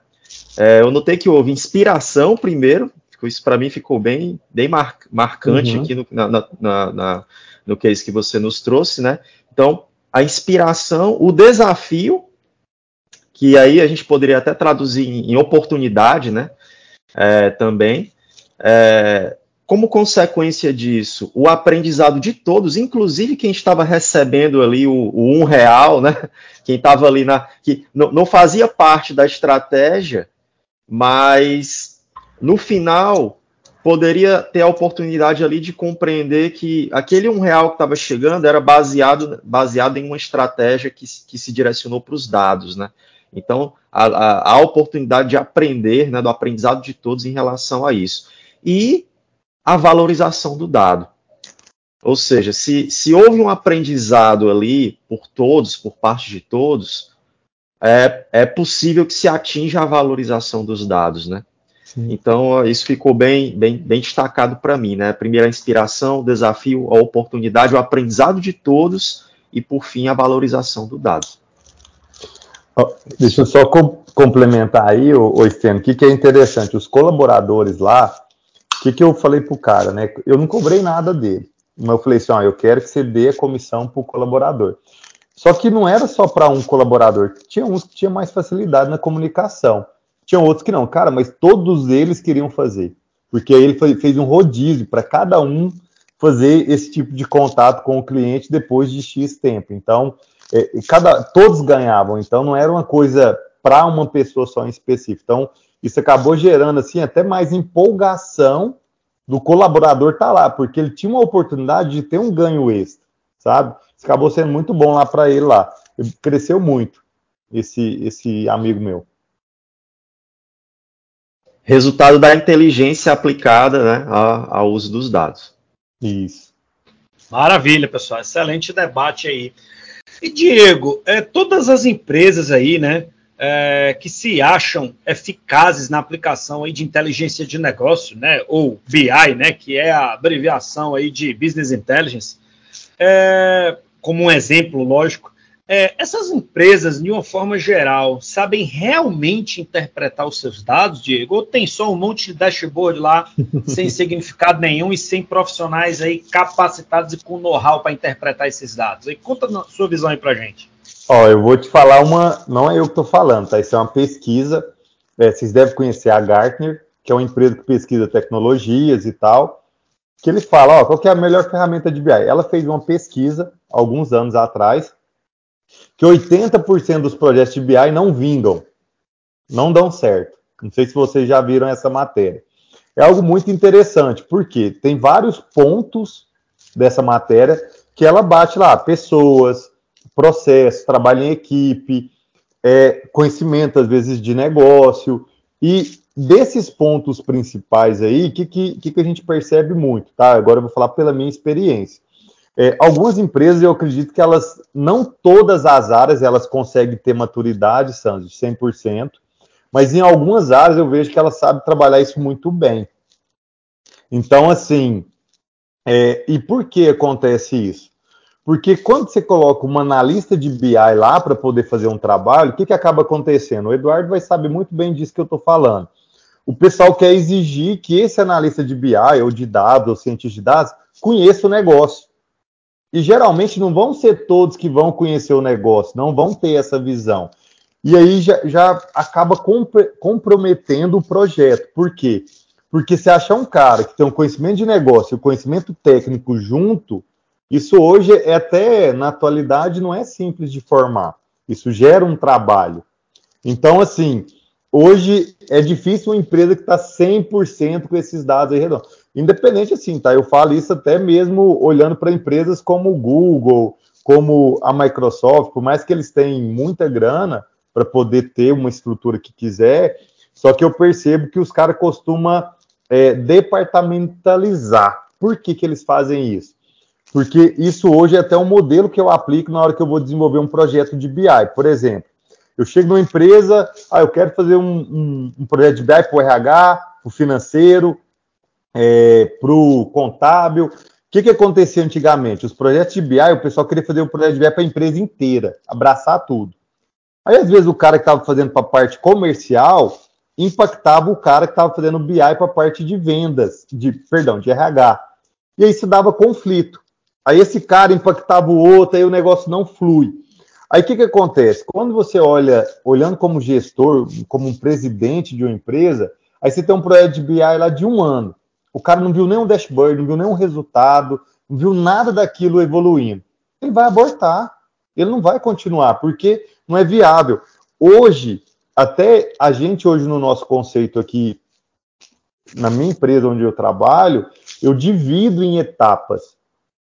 É, eu notei que houve inspiração primeiro, isso para mim ficou bem, bem mar, marcante uhum. aqui no, na, na, na, no case que você nos trouxe, né? Então, a inspiração, o desafio, que aí a gente poderia até traduzir em, oportunidade, né? É, também. É, como consequência disso, o aprendizado de todos, inclusive quem estava recebendo ali o, o um real, né? Quem estava ali na. que não, não fazia parte da estratégia, mas no final, poderia ter a oportunidade ali de compreender que aquele um real que estava chegando era baseado, baseado em uma estratégia que, que se direcionou para os dados, né? Então, a, a, a, oportunidade de aprender, né, do aprendizado de todos em relação a isso. E a valorização do dado. Ou seja, se, se houve um aprendizado ali por todos, por parte de todos, é, é possível que se atinja a valorização dos dados, né? Então, isso ficou bem, bem, bem destacado para mim, né? Primeiro, a inspiração, o desafio, a oportunidade, o aprendizado de todos e, por fim, a valorização do dado. Deixa eu só complementar aí, o, o o que, que é interessante. Os colaboradores lá, O que, que eu falei pro cara, né? Eu não cobrei nada dele. Mas eu falei assim, ó, eu quero que você dê a comissão pro colaborador. Só que não era só para um colaborador. Tinha uns que tinham mais facilidade na comunicação. Tinha outros que não. Cara, mas todos eles queriam fazer. Porque aí ele fez um rodízio para cada um fazer esse tipo de contato com o cliente depois de X tempo. Então, é, cada, todos ganhavam. Então, não era uma coisa para uma pessoa só em específico. Então, isso acabou gerando assim até mais empolgação do colaborador estar tá lá, porque ele tinha uma oportunidade de ter um ganho extra, sabe? Isso acabou sendo muito bom lá para ele lá. Ele cresceu muito esse esse amigo meu. Resultado da inteligência aplicada né, ao uso dos dados. Isso. Maravilha, pessoal. Excelente debate aí. E Diego, é, todas as empresas aí, né, é, que se acham eficazes na aplicação aí de inteligência de negócio, né, ou BI, né, que é a abreviação aí de Business Intelligence, é, como um exemplo, lógico, é, essas empresas, de uma forma geral, sabem realmente interpretar os seus dados, Diego? Ou tem só um monte de dashboard lá, sem significado nenhum e sem profissionais aí capacitados e com know-how para interpretar esses dados? Aí, conta a sua visão aí para gente. Ó, eu vou te falar uma, não é eu que estou falando, tá? Isso é uma pesquisa. É, vocês devem conhecer a Gartner, que é uma empresa que pesquisa tecnologias e tal. Que ele fala, ó, qual é a melhor ferramenta de BI? Ela fez uma pesquisa alguns anos atrás que 80% dos projetos de BI não vingam, não dão certo. Não sei se vocês já viram essa matéria. É algo muito interessante, porque tem vários pontos dessa matéria que ela bate lá, pessoas, processo, trabalho em equipe, é, conhecimento, às vezes, de negócio. E desses pontos principais aí, o que, que, que a gente percebe muito, tá? Agora eu vou falar pela minha experiência. É, algumas empresas, eu acredito que elas, não todas as áreas, elas conseguem ter maturidade, Sandro, de 100%, mas em algumas áreas eu vejo que elas sabem trabalhar isso muito bem. Então, assim, é, e por que acontece isso? Porque quando você coloca uma analista de BI lá para poder fazer um trabalho, o que, que acaba acontecendo? O Eduardo vai saber muito bem disso que eu estou falando. O pessoal quer exigir que esse analista de BI, ou de dados, ou cientista de dados, conheça o negócio. E geralmente não vão ser todos que vão conhecer o negócio, não vão ter essa visão. E aí já, já acaba comprometendo o projeto. Por quê? Porque se achar um cara que tem um conhecimento de negócio e o conhecimento técnico junto, isso hoje é até, na atualidade, não é simples de formar. Isso gera um trabalho. Então, assim, hoje é difícil uma empresa que está 100% com esses dados aí redondos. Independente assim, tá? Eu falo isso até mesmo olhando para empresas como o Google, como a Microsoft, por mais que eles tenham muita grana para poder ter uma estrutura que quiser, só que eu percebo que os caras costumam é, departamentalizar. Por que, que eles fazem isso? Porque isso hoje é até um modelo que eu aplico na hora que eu vou desenvolver um projeto de BI. Por exemplo, eu chego numa empresa, ah, eu quero fazer um, um, um projeto de BI para o RH, para o financeiro, é, para o contábil. O que, que acontecia antigamente? Os projetos de BI, o pessoal queria fazer um projeto de BI para a empresa inteira, abraçar tudo. Aí, às vezes, o cara que estava fazendo para a parte comercial impactava o cara que estava fazendo BI para a parte de vendas, de perdão, de RH. E aí se dava conflito. Aí esse cara impactava o outro, aí o negócio não flui. Aí o que, que acontece? Quando você olha, olhando como gestor, como um presidente de uma empresa, aí você tem um projeto de BI lá de um ano. O cara não viu nenhum dashboard, não viu nenhum resultado, não viu nada daquilo evoluindo. Ele vai abortar. Ele não vai continuar, porque não é viável. Hoje, até a gente hoje no nosso conceito aqui, na minha empresa onde eu trabalho, eu divido em etapas.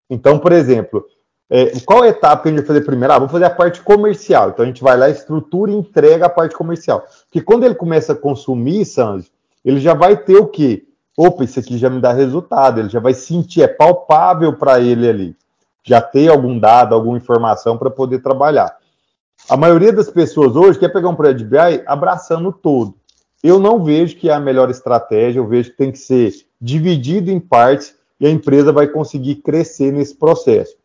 Então, por exemplo, é, qual etapa que a gente vai fazer primeiro? Ah, vamos fazer a parte comercial. Então a gente vai lá, estrutura e entrega a parte comercial. Porque quando ele começa a consumir, Sanji, ele já vai ter o quê? Opa, isso aqui já me dá resultado, ele já vai sentir, é palpável para ele ali. Já ter algum dado, alguma informação para poder trabalhar. A maioria das pessoas hoje quer pegar um projeto de BI abraçando todo. Eu não vejo que é a melhor estratégia, eu vejo que tem que ser dividido em partes e a empresa vai conseguir crescer nesse processo.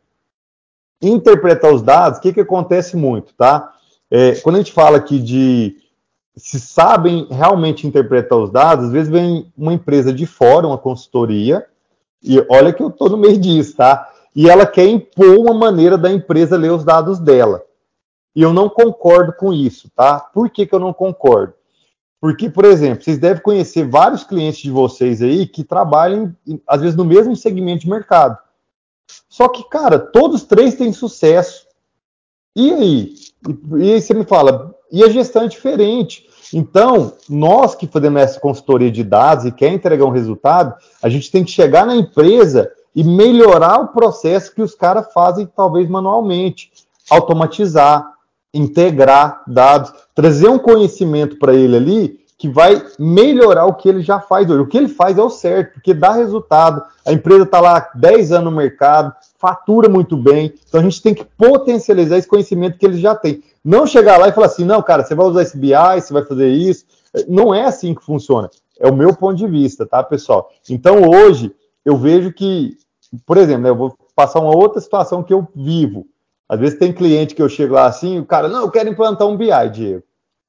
Interpretar os dados, o que, que acontece muito, tá? É, quando a gente fala aqui de se sabem realmente interpretar os dados, às vezes vem uma empresa de fora, uma consultoria, e olha que eu estou no meio disso, tá? E ela quer impor uma maneira da empresa ler os dados dela. E eu não concordo com isso, tá? Por que, que eu não concordo? Porque, por exemplo, vocês devem conhecer vários clientes de vocês aí que trabalham, às vezes, no mesmo segmento de mercado. Só que, cara, todos três têm sucesso. E aí? E aí você me fala, e a gestão é diferente. Então, nós que fazemos essa consultoria de dados e quer entregar um resultado, a gente tem que chegar na empresa e melhorar o processo que os caras fazem, talvez manualmente, automatizar, integrar dados, trazer um conhecimento para ele ali que vai melhorar o que ele já faz hoje. O que ele faz é o certo, porque dá resultado. A empresa está lá 10 anos no mercado, fatura muito bem. Então a gente tem que potencializar esse conhecimento que ele já tem. Não chegar lá e falar assim, não, cara, você vai usar esse BI, você vai fazer isso. Não é assim que funciona. É o meu ponto de vista, tá, pessoal? Então hoje eu vejo que, por exemplo, né, eu vou passar uma outra situação que eu vivo. Às vezes tem cliente que eu chego lá assim, o cara, não, eu quero implantar um BI, Diego.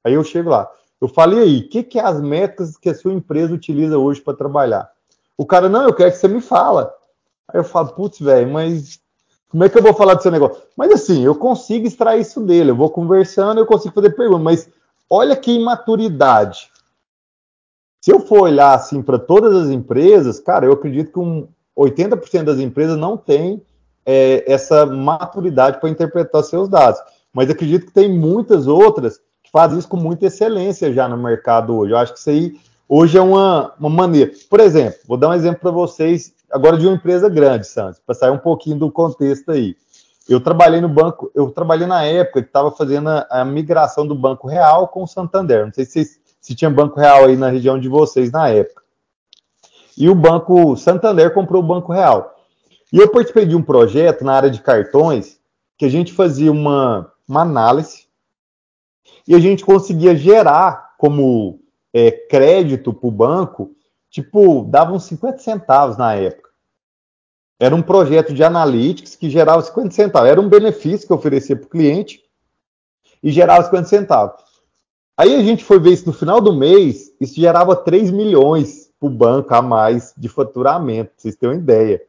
Aí eu chego lá. Eu falei aí, o que, que é as métricas que a sua empresa utiliza hoje para trabalhar? O cara, não, eu quero que você me fala. Aí eu falo, putz, velho, mas como é que eu vou falar do seu negócio? Mas assim, eu consigo extrair isso dele, eu vou conversando, eu consigo fazer perguntas, mas olha que imaturidade. Se eu for olhar assim para todas as empresas, cara, eu acredito que um 80% das empresas não tem é, essa maturidade para interpretar seus dados. Mas acredito que tem muitas outras que fazem isso com muita excelência já no mercado hoje. Eu acho que isso aí hoje é uma, uma maneira. Por exemplo, vou dar um exemplo para vocês agora de uma empresa grande, Santos, para sair um pouquinho do contexto aí. Eu trabalhei no banco, eu trabalhei na época que estava fazendo a, a, migração do Banco Real com o Santander. Não sei se, se tinha Banco Real aí na região de vocês na época. E o Banco Santander comprou o Banco Real. E eu participei de um projeto na área de cartões que a gente fazia uma, uma análise e a gente conseguia gerar como é, crédito para o banco, tipo, dava uns 50 centavos na época. Era um projeto de analytics que gerava 50 centavos. Era um benefício que eu oferecia para o cliente e gerava 50 centavos. Aí a gente foi ver isso no final do mês, isso gerava 3 milhões para o banco a mais de faturamento, vocês terem uma ideia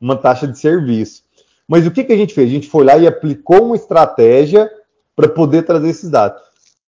uma taxa de serviço. Mas o que, que a gente fez? A gente foi lá e aplicou uma estratégia para poder trazer esses dados.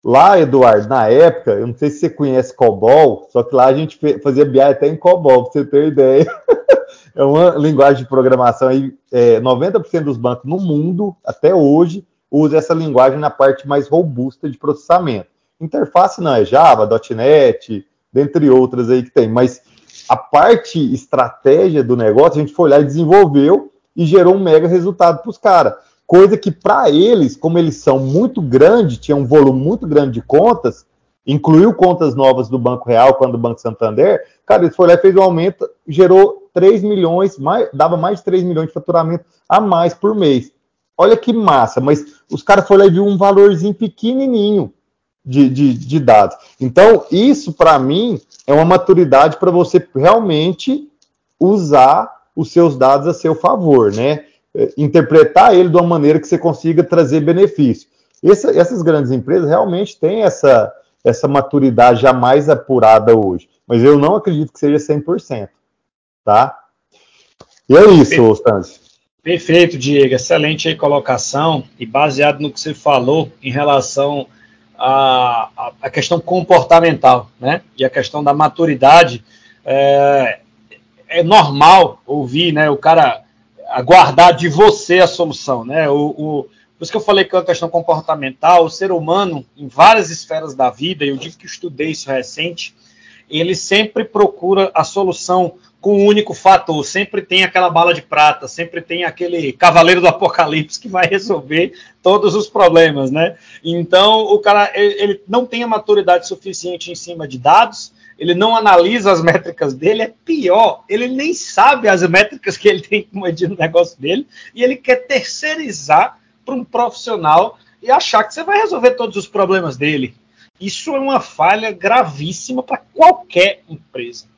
Lá, Eduardo, na época, eu não sei se você conhece COBOL, só que lá a gente fazia BI até em COBOL, para você ter ideia. é uma linguagem de programação aí, é, 90% dos bancos no mundo, até hoje, usa essa linguagem na parte mais robusta de processamento. Interface não, é Java, .NET, dentre outras aí que tem, mas a parte estratégia do negócio, a gente foi lá e desenvolveu e gerou um mega resultado para os caras. Coisa que para eles, como eles são muito grandes, tinha um volume muito grande de contas, incluiu contas novas do Banco Real, quando o Banco Santander, cara, eles foi lá e fez um aumento, gerou 3 milhões, mais, dava mais de 3 milhões de faturamento a mais por mês. Olha que massa, mas os caras foram lá e viu um valorzinho pequenininho de, de, de dados. Então, isso para mim é uma maturidade para você realmente usar os seus dados a seu favor, né? É, interpretar ele de uma maneira que você consiga trazer benefício. Essa, essas grandes empresas realmente têm essa, essa maturidade já mais apurada hoje, mas eu não acredito que seja 100%, tá? E é isso, Stanzi. Perfeito, Diego. Excelente aí colocação e baseado no que você falou em relação a, a, questão comportamental, né? E a questão da maturidade. É, é normal ouvir, né? O cara aguardar de você a solução, né? O, o, por isso que eu falei que é uma questão comportamental, o ser humano, em várias esferas da vida, eu digo que estudei isso recente, ele sempre procura a solução com um único fator. Sempre tem aquela bala de prata, sempre tem aquele cavaleiro do apocalipse que vai resolver todos os problemas, né? Então, o cara ele, não tem a maturidade suficiente em cima de dados, ele não analisa as métricas dele, é pior, ele nem sabe as métricas que ele tem que medir no negócio dele, e ele quer terceirizar para um profissional e achar que você vai resolver todos os problemas dele. Isso é uma falha gravíssima para qualquer empresa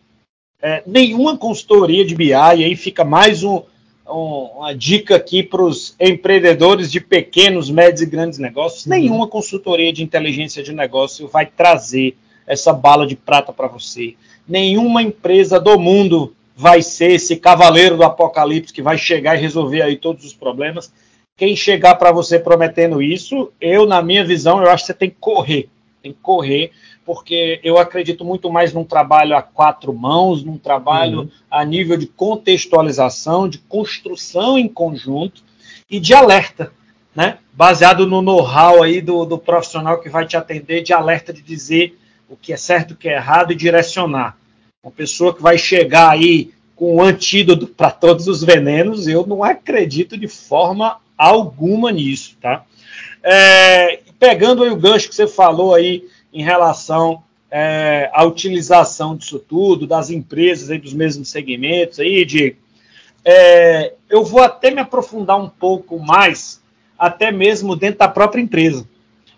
é, nenhuma consultoria de BI, e aí fica mais um, uma dica aqui para os empreendedores de pequenos, médios e grandes negócios. Uhum. Nenhuma consultoria de inteligência de negócio vai trazer essa bala de prata para você. Nenhuma empresa do mundo vai ser esse cavaleiro do apocalipse que vai chegar e resolver aí todos os problemas. Quem chegar para você prometendo isso, eu, na minha visão, eu acho que você tem que correr. Tem que correr, porque eu acredito muito mais num trabalho a quatro mãos, num trabalho uhum. a nível de contextualização, de construção em conjunto e de alerta, né? Baseado no know-how aí do, do profissional que vai te atender, de alerta de dizer o que é certo, o que é errado e direcionar. Uma pessoa que vai chegar aí com o um antídoto para todos os venenos, eu não acredito de forma alguma nisso, tá? É, pegando aí o gancho que você falou aí em relação é, à utilização disso tudo, das empresas aí dos mesmos segmentos aí, Diego, é, eu vou até me aprofundar um pouco mais, até mesmo dentro da própria empresa.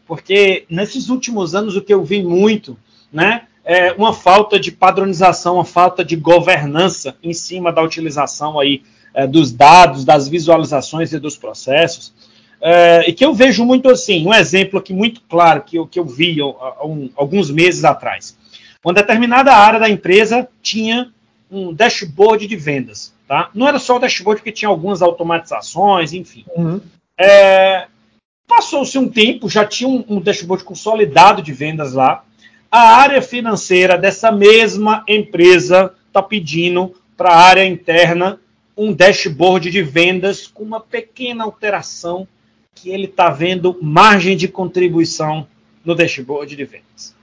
Porque nesses últimos anos o que eu vi muito, né, é uma falta de padronização, uma falta de governança em cima da utilização aí é, dos dados, das visualizações e dos processos. É, e que eu vejo muito assim, um exemplo aqui muito claro que eu, que eu vi um, alguns meses atrás. Uma determinada área da empresa tinha um dashboard de vendas. Tá? Não era só o dashboard, porque tinha algumas automatizações, enfim. Uhum. É, Passou-se um tempo, já tinha um, um dashboard consolidado de vendas lá. A área financeira dessa mesma empresa está pedindo para a área interna um dashboard de vendas com uma pequena alteração que ele está vendo margem de contribuição no dashboard de vendas.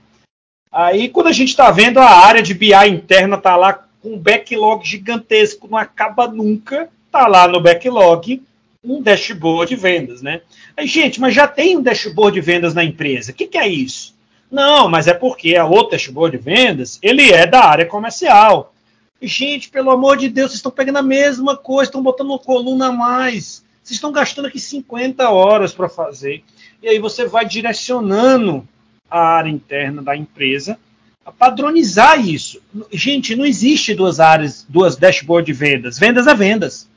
Aí, quando a gente está vendo a área de BI interna está lá com um backlog gigantesco, não acaba nunca, está lá no backlog um dashboard de vendas, né? Aí, gente, mas já tem um dashboard de vendas na empresa. O que, que é isso? Não, mas é porque a outra dashboard de vendas, ele é da área comercial. Gente, pelo amor de Deus, vocês estão pegando a mesma coisa, estão botando uma coluna a mais. Vocês estão gastando aqui 50 horas para fazer. E aí você vai direcionando a área interna da empresa a padronizar isso. Gente, não existe duas áreas, duas dashboard de vendas. Vendas é vendas.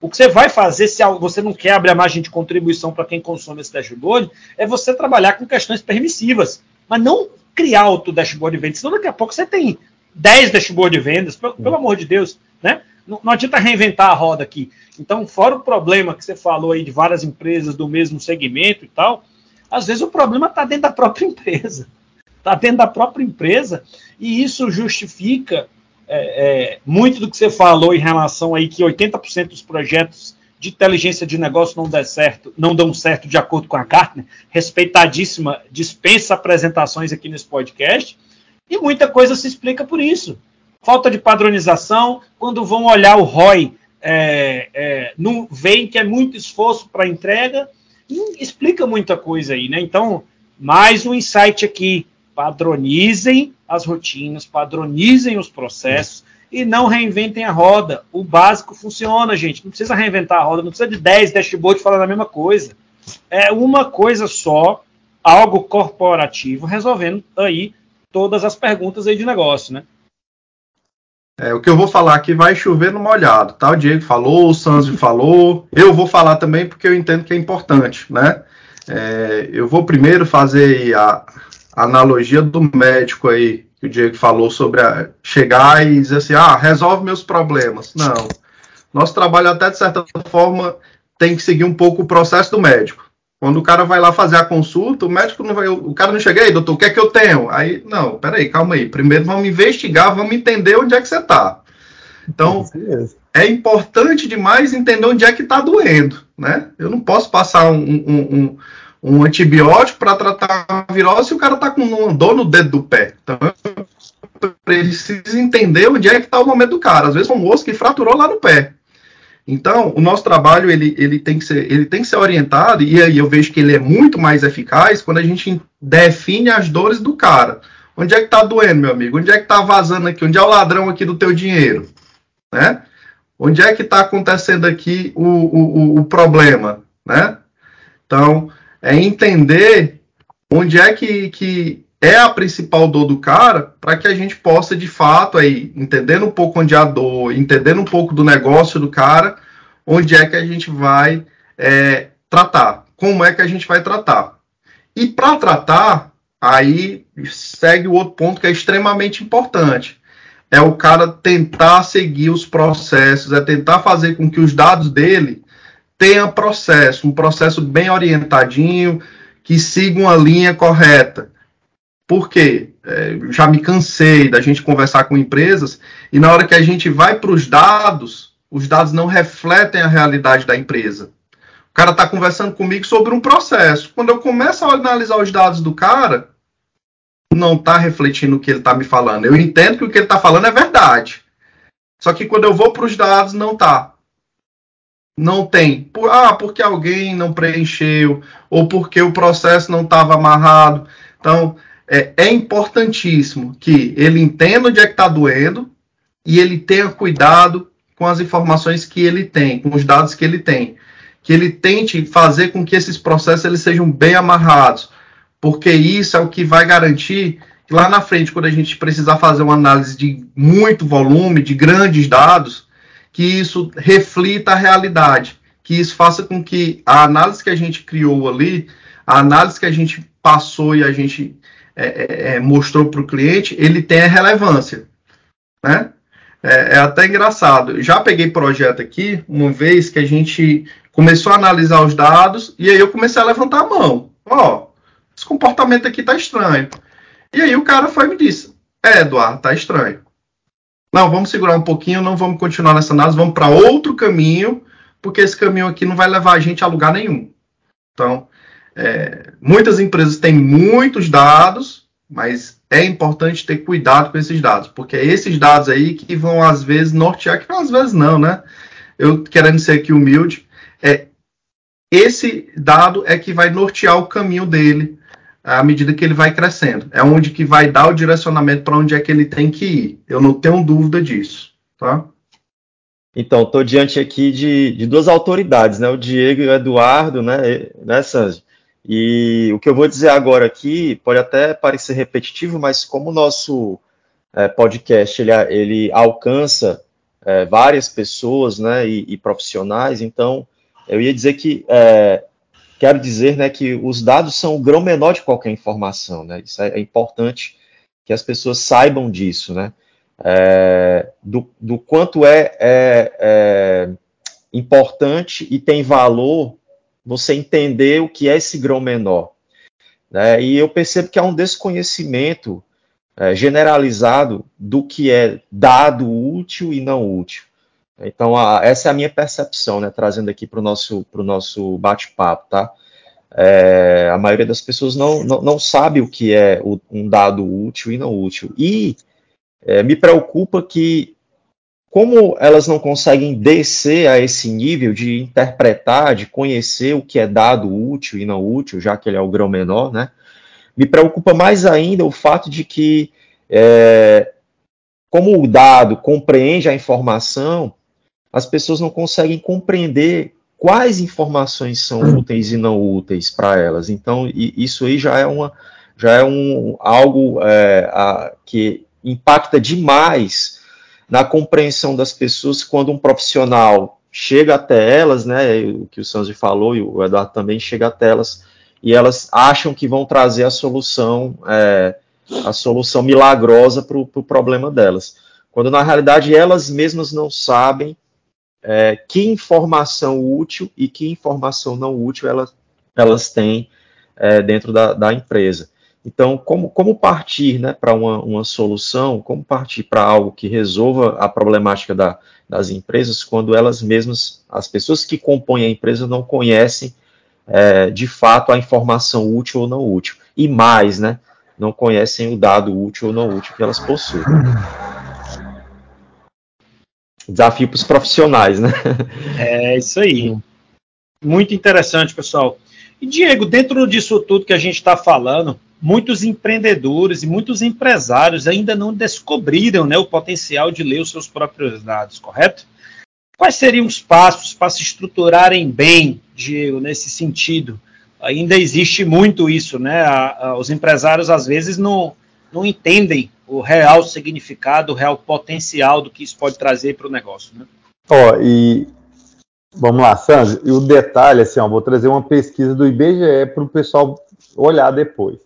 O que você vai fazer, se você não quer abrir a margem de contribuição para quem consome esse dashboard, é você trabalhar com questões permissivas, mas não criar outro dashboard de vendas. Senão daqui a pouco você tem 10 dashboard de vendas, pelo, pelo amor de Deus, né? Não, não, adianta reinventar a roda aqui. Então, fora o problema que você falou aí de várias empresas do mesmo segmento e tal, às vezes o problema está dentro da própria empresa. Está dentro da própria empresa, e isso justifica é, é, muito do que você falou em relação aí que 80% dos projetos de inteligência de negócio não, der certo, não dão certo de acordo com a Gartner, respeitadíssima, dispensa apresentações aqui nesse podcast, e muita coisa se explica por isso. Falta de padronização, quando vão olhar o ROI, é, é, não veem que é muito esforço para entrega, e explica muita coisa aí, né? Então, mais um insight aqui. Padronizem as rotinas, padronizem os processos e não reinventem a roda. O básico funciona, gente. Não precisa reinventar a roda, não precisa de 10 dashboards falando a mesma coisa. É uma coisa só, algo corporativo, resolvendo aí todas as perguntas aí de negócio, né? É, o que eu vou falar aqui vai chover no molhado, tá? O Diego falou, o Sanzio falou, eu vou falar também porque eu entendo que é importante, né? É, eu vou primeiro fazer a, a analogia do médico aí, que o Diego falou sobre a, chegar e dizer assim, ah, resolve meus problemas. Não. Nosso trabalho até, de certa forma, tem que seguir um pouco o processo do médico. Quando o cara vai lá fazer a consulta, o médico não vai. O cara não chega aí, doutor, o que é que eu tenho? Aí, não, peraí, calma aí. Primeiro vamos investigar, vamos entender onde é que você está. Então, é importante demais entender onde é que está doendo, né? Eu não posso passar um, um, um, um antibiótico para tratar a virose se o cara está com uma dor no dedo do pé. Então, precisa entender onde é que está o momento do cara. Às vezes, um osso que fraturou lá no pé. Então, o nosso trabalho ele, ele, tem que ser, ele tem que ser orientado, e aí eu vejo que ele é muito mais eficaz quando a gente define as dores do cara. Onde é que está doendo, meu amigo? Onde é que está vazando aqui? Onde é o ladrão aqui do teu dinheiro? Né? Onde é que está acontecendo aqui o, o, o, problema? Né? Então, é entender onde é que, que é a principal dor do cara para que a gente possa, de fato, aí, entendendo um pouco onde é a dor, entendendo um pouco do negócio do cara, onde é que a gente vai é, tratar, como é que a gente vai tratar. E para tratar, aí segue o outro ponto que é extremamente importante. É o cara tentar seguir os processos, é tentar fazer com que os dados dele tenham processo, um processo bem orientadinho, que siga uma linha correta. Por quê? É, já me cansei da gente conversar com empresas e na hora que a gente vai para os dados, os dados não refletem a realidade da empresa. O cara está conversando comigo sobre um processo. Quando eu começo a analisar os dados do cara, não está refletindo o que ele está me falando. Eu entendo que o que ele está falando é verdade. Só que quando eu vou para os dados, não está. Não tem. Por, ah, porque alguém não preencheu, ou porque o processo não estava amarrado. Então, é, é importantíssimo que ele entenda onde é que está doendo e ele tenha cuidado com as informações que ele tem, com os dados que ele tem. Que ele tente fazer com que esses processos eles sejam bem amarrados, porque isso é o que vai garantir que lá na frente, quando a gente precisar fazer uma análise de muito volume, de grandes dados, que isso reflita a realidade, que isso faça com que a análise que a gente criou ali, a análise que a gente passou e a gente é, é, é, mostrou para o cliente, ele tem a relevância. Né? É, é, até engraçado. Já peguei projeto aqui, uma vez que a gente começou a analisar os dados, e aí eu comecei a levantar a mão. Ó, esse comportamento aqui tá estranho. E aí o cara foi e me disse: É, Eduardo, tá estranho. Não, vamos segurar um pouquinho, não vamos continuar nessa análise, vamos para outro caminho, porque esse caminho aqui não vai levar a gente a lugar nenhum. Então, é, muitas empresas têm muitos dados, mas é importante ter cuidado com esses dados, porque é esses dados aí que vão às vezes nortear, que às vezes não, né? Eu querendo ser aqui humilde, é esse dado é que vai nortear o caminho dele à medida que ele vai crescendo. É onde que vai dar o direcionamento para onde é que ele tem que ir. Eu não tenho dúvida disso, tá? Então, estou diante aqui de, de, duas autoridades, né? O Diego e o Eduardo, né, né Sanji? E o que eu vou dizer agora aqui pode até parecer repetitivo, mas como o nosso é, podcast ele, ele alcança é, várias pessoas né, e, e, profissionais, então eu ia dizer que é, quero dizer né, que os dados são o grão menor de qualquer informação. Né? Isso é, é importante que as pessoas saibam disso, né? É, do, do, quanto é, é importante e tem valor você entender o que é esse grão menor. Né? E eu percebo que há um desconhecimento é, generalizado do que é dado útil e não útil. Então, a, essa é a minha percepção, né, trazendo aqui para o nosso, nosso bate-papo, tá? É, a maioria das pessoas não, não, não sabe o que é o, um dado útil e não útil. E é, me preocupa que como elas não conseguem descer a esse nível de interpretar, de conhecer o que é dado útil e não útil, já que ele é o grão menor, né? Me preocupa mais ainda o fato de que, é, como o dado compreende a informação, as pessoas não conseguem compreender quais informações são úteis e não úteis para elas. Então, isso aí já é, uma, já é um, algo é, a, que impacta demais na compreensão das pessoas quando um profissional chega até elas, né, o que o Sanji falou e o Eduardo também chega até elas, e elas acham que vão trazer a solução, é, a solução milagrosa para o pro problema delas. Quando na realidade elas mesmas não sabem é, que informação útil e que informação não útil elas, elas têm é, dentro da, da empresa. Então, como, como partir né, para uma, uma solução, como partir para algo que resolva a problemática da, das empresas quando elas mesmas, as pessoas que compõem a empresa, não conhecem é, de fato a informação útil ou não útil. E mais, né, não conhecem o dado útil ou não útil que elas possuem. Desafio para os profissionais, né? É isso aí. Muito interessante, pessoal. E Diego, dentro disso tudo que a gente está falando, muitos empreendedores e muitos empresários ainda não descobriram né, o potencial de ler os seus próprios dados, correto? Quais seriam os passos para se estruturarem bem, Diego, nesse sentido, ainda existe muito isso, né? A, a, os empresários às vezes não, não entendem o real significado, o real potencial do que isso pode trazer para o negócio, né? Ó, oh, e vamos lá, Sandro, e o detalhe, assim, ó, vou trazer uma pesquisa do IBGE para o pessoal olhar depois.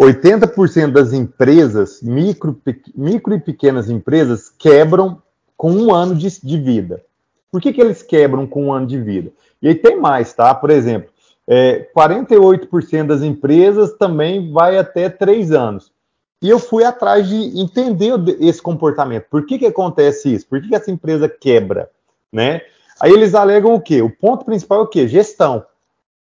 80% das empresas, micro, micro e pequenas empresas, quebram com um ano de, de vida. Por que, que eles quebram com um ano de vida? E aí tem mais, tá? Por exemplo, é, 48% das empresas também vai até três anos. E eu fui atrás de entender esse comportamento. Por que, que acontece isso? Por que, que essa empresa quebra? Né? Aí eles alegam o quê? O ponto principal é o quê? Gestão.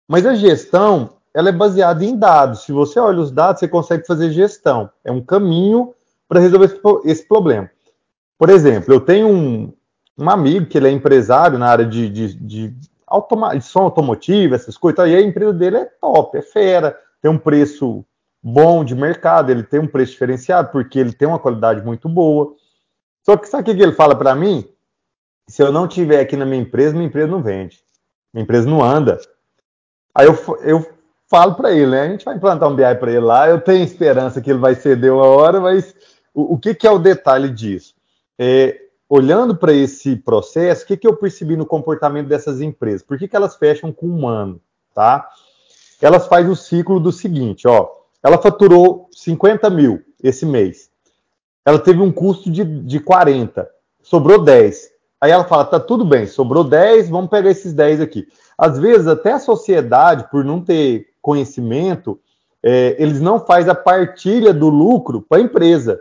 Mas a gestão, ela é baseada em dados. Se você olha os dados, você consegue fazer gestão. É um caminho para resolver esse problema. Por exemplo, eu tenho um, um amigo que ele é empresário na área de, de, de, automa de som automotivo, essas coisas, e a empresa dele é top, é fera, tem um preço bom de mercado, ele tem um preço diferenciado, porque ele tem uma qualidade muito boa. Só que sabe o que ele fala para mim? Se eu não tiver aqui na minha empresa, minha empresa não vende. Minha empresa não anda. Aí eu, eu falo para ele, né? A gente vai implantar um BI para ele lá. Eu tenho esperança que ele vai ceder uma hora, mas o, o que, que, é o detalhe disso? É, olhando para esse processo, o que, que eu percebi no comportamento dessas empresas? Por que, que elas fecham com um ano? Tá? Elas fazem o ciclo do seguinte: ó, ela faturou 50 mil esse mês. Ela teve um custo de, de 40, sobrou 10. Aí ela fala: tá tudo bem, sobrou 10, vamos pegar esses 10 aqui. Às vezes, até a sociedade, por não ter conhecimento, é, eles não fazem a partilha do lucro para a empresa.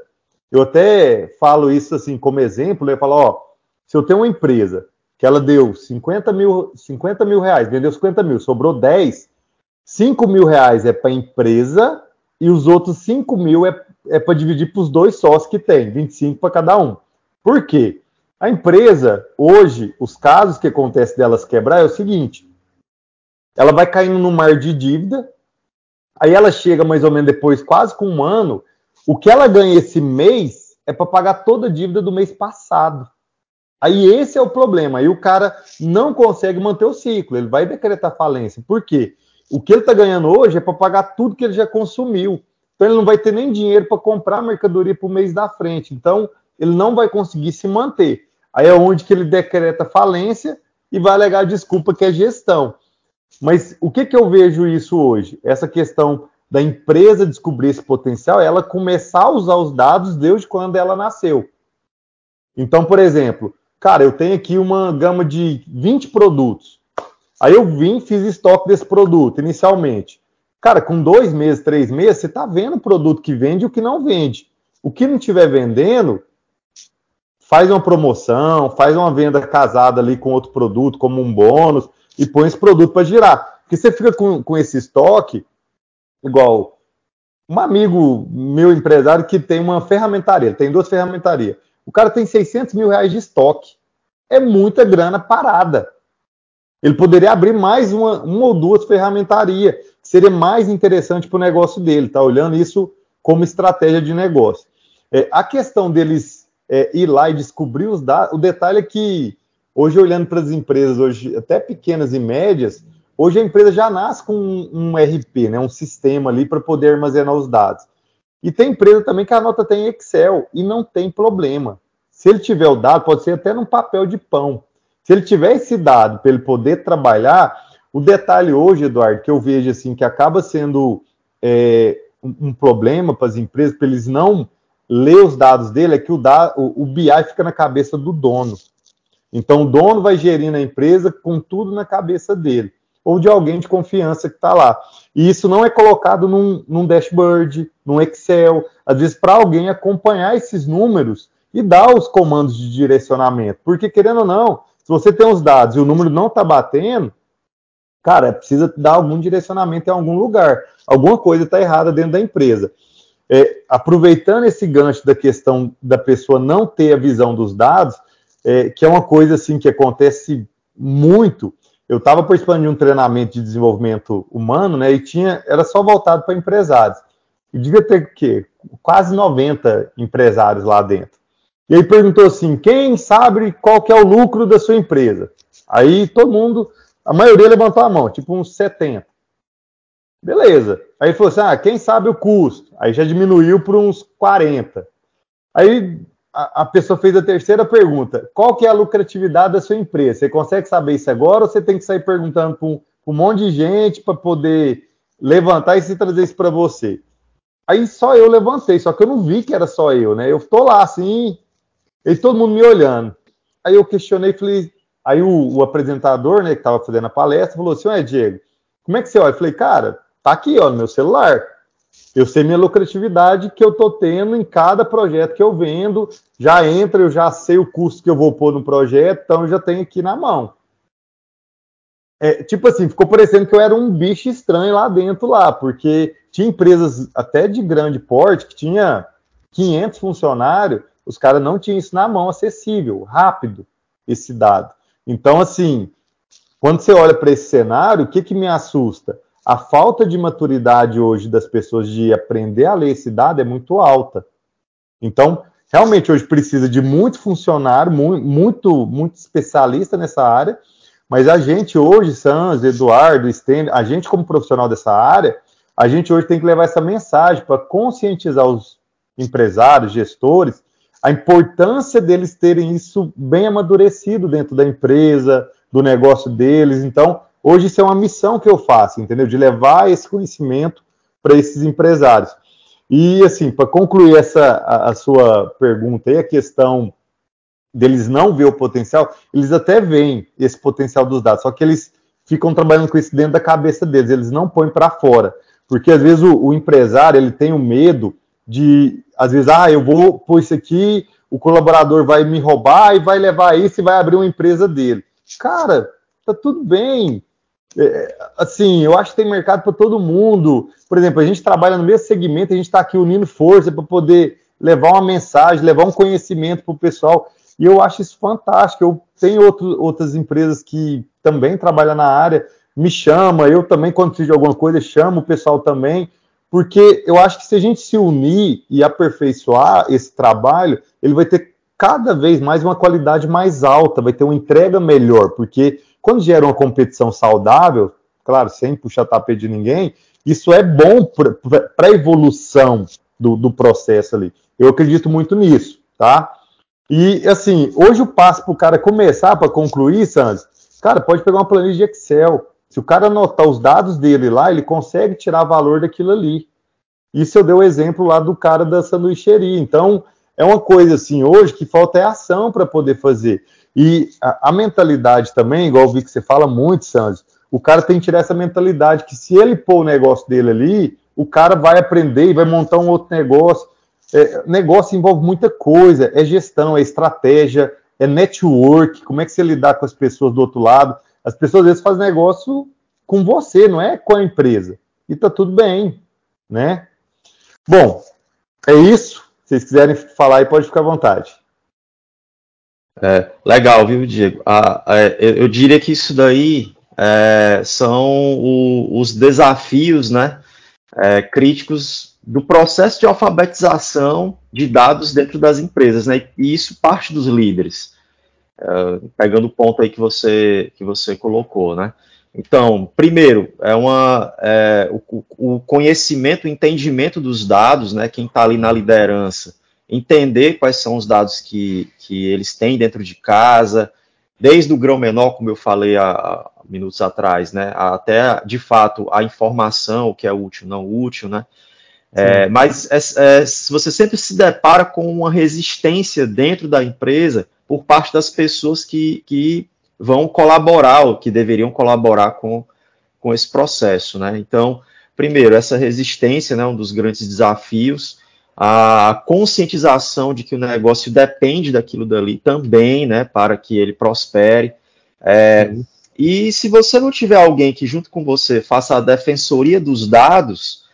Eu até falo isso assim como exemplo, eu falo, ó, se eu tenho uma empresa que ela deu 50 mil, 50 mil reais, vendeu 50 mil, sobrou 10, 5 mil reais é para a empresa e os outros 5 mil é, é para dividir para os dois sócios que tem, 25 para cada um. Por quê? A empresa, hoje, os casos que acontecem delas quebrar é o seguinte: ela vai caindo no mar de dívida, aí ela chega mais ou menos depois, quase com um ano, o que ela ganha esse mês é para pagar toda a dívida do mês passado. Aí esse é o problema. Aí o cara não consegue manter o ciclo. Ele vai decretar falência. Por quê? O que ele está ganhando hoje é para pagar tudo que ele já consumiu. Então ele não vai ter nem dinheiro para comprar mercadoria para o mês da frente. Então ele não vai conseguir se manter. Aí é onde que ele decreta falência e vai alegar desculpa que é gestão. Mas o que, que eu vejo isso hoje? Essa questão da empresa descobrir esse potencial ela começar a usar os dados desde quando ela nasceu. Então, por exemplo, cara, eu tenho aqui uma gama de 20 produtos. Aí eu vim fiz estoque desse produto inicialmente. Cara, com dois meses, três meses, você está vendo o produto que vende e o que não vende. O que não estiver vendendo, faz uma promoção, faz uma venda casada ali com outro produto, como um bônus, e põe esse produto para girar. Porque você fica com, com esse estoque, igual um amigo meu empresário que tem uma ferramentaria, tem duas ferramentarias. O cara tem 600 mil reais de estoque. É muita grana parada. Ele poderia abrir mais uma, uma ou duas ferramentarias, que seria mais interessante para o negócio dele, tá olhando isso como estratégia de negócio. É, a questão deles é, ir lá e descobrir os dados, o detalhe é que hoje olhando para as empresas, hoje até pequenas e médias, Hoje a empresa já nasce com um, um RP, né, um sistema ali para poder armazenar os dados. E tem empresa também que a nota tem Excel e não tem problema. Se ele tiver o dado, pode ser até num papel de pão. Se ele tiver esse dado para ele poder trabalhar, o detalhe hoje, Eduardo, que eu vejo assim que acaba sendo é, um, um, problema para as empresas, para eles não ler os dados dele, é que o, da, o, o BI fica na cabeça do dono. Então o dono vai gerindo a empresa com tudo na cabeça dele ou de alguém de confiança que está lá. E isso não é colocado num, num dashboard, num Excel, às vezes para alguém acompanhar esses números e dar os comandos de direcionamento. Porque, querendo ou não, se você tem os dados e o número não está batendo, cara, precisa dar algum direcionamento em algum lugar. Alguma coisa está errada dentro da empresa. É, aproveitando esse gancho da questão da pessoa não ter a visão dos dados, é, que é uma coisa assim que acontece muito, eu estava participando de um treinamento de desenvolvimento humano, né? E tinha, era só voltado para empresários. E devia ter o quê? Quase 90 empresários lá dentro. E aí perguntou assim: quem sabe qual que é o lucro da sua empresa? Aí todo mundo, a maioria levantou a mão, tipo uns 70. Beleza. Aí falou assim: ah, quem sabe o custo? Aí já diminuiu para uns 40. Aí a, a, pessoa fez a terceira pergunta: qual que é a lucratividade da sua empresa? Você consegue saber isso agora ou você tem que sair perguntando para um, um, monte de gente para poder levantar e se trazer isso para você? Aí só eu levantei, só que eu não vi que era só eu, né? Eu tô lá assim, e todo mundo me olhando. Aí eu questionei, falei, aí o, o apresentador, né, que estava fazendo a palestra, falou assim: Ué, Diego, como é que você olha? Eu falei, cara, Tá aqui, ó, no meu celular. Eu sei minha lucratividade que eu tô tendo em cada projeto que eu vendo. Já entra, eu já sei o custo que eu vou pôr no projeto, então eu já tenho aqui na mão. É, tipo assim, ficou parecendo que eu era um bicho estranho lá dentro lá, porque tinha empresas até de grande porte que tinha 500 funcionários, os caras não tinham isso na mão acessível, rápido, esse dado. Então, assim, quando você olha para esse cenário, o que, que me assusta? a falta de maturidade hoje das pessoas de aprender a ler esse dado é muito alta. Então, realmente hoje precisa de muito funcionário, muito, muito especialista nessa área, mas a gente hoje, Sans, Eduardo, Sten, a gente como profissional dessa área, a gente hoje tem que levar essa mensagem para conscientizar os empresários, gestores, a importância deles terem isso bem amadurecido dentro da empresa, do negócio deles. Então, Hoje isso é uma missão que eu faço, entendeu? De levar esse conhecimento para esses empresários. E assim, para concluir essa a, a, sua pergunta aí, a questão deles não ver o potencial, eles até veem esse potencial dos dados, só que eles ficam trabalhando com isso dentro da cabeça deles, eles não põem para fora. Porque às vezes o, o, empresário ele tem o medo de, às vezes, ah, eu vou pôr isso aqui, o colaborador vai me roubar e vai levar isso e vai abrir uma empresa dele. Cara, tá tudo bem. É, assim, eu acho que tem mercado para todo mundo. Por exemplo, a gente trabalha no mesmo segmento, a gente está aqui unindo força para poder levar uma mensagem, levar um conhecimento para o pessoal. E eu acho isso fantástico. Eu tenho outro, outras empresas que também trabalham na área, me chama, eu também, quando preciso de alguma coisa, chamo o pessoal também, porque eu acho que se a gente se unir e aperfeiçoar esse trabalho, ele vai ter cada vez mais uma qualidade mais alta, vai ter uma entrega melhor, porque quando gera uma competição saudável, claro, sem puxar tapete de ninguém, isso é bom para a evolução do, do, processo ali. Eu acredito muito nisso, tá? E assim, hoje o passo para o cara começar, para concluir, Santos, cara, pode pegar uma planilha de Excel. Se o cara anotar os dados dele lá, ele consegue tirar valor daquilo ali. Isso eu dei o exemplo lá do cara da sanduicheria. Então, é uma coisa assim, hoje que falta é ação para poder fazer. E a, a, mentalidade também, igual eu vi que você fala muito, Santos, o cara tem que tirar essa mentalidade que se ele pôr o negócio dele ali, o cara vai aprender e vai montar um outro negócio. É, negócio envolve muita coisa, é gestão, é estratégia, é network, como é que você lidar com as pessoas do outro lado. As pessoas às vezes fazem negócio com você, não é com a empresa. E tá tudo bem, né? Bom, é isso. Se vocês quiserem falar aí, pode ficar à vontade. É, legal, viu, Diego? Ah, é, eu diria que isso daí é, são o, os desafios né, é, críticos do processo de alfabetização de dados dentro das empresas, né? E isso parte dos líderes. É, pegando o ponto aí que você, que você colocou, né? Então, primeiro, é uma, é, o, o, conhecimento, o entendimento dos dados, né? Quem está ali na liderança, entender quais são os dados que, que eles têm dentro de casa, desde o grão menor, como eu falei há, há minutos atrás, né, até de fato a informação, o que é útil, não útil, né. É, mas é, é, você sempre se depara com uma resistência dentro da empresa por parte das pessoas que, que vão colaborar, ou que deveriam colaborar com, com esse processo, né. Então, primeiro, essa resistência, né, um dos grandes desafios, a conscientização de que o negócio depende daquilo dali também, né, para que ele prospere. É. E se você não tiver alguém que junto com você faça a defensoria dos dados,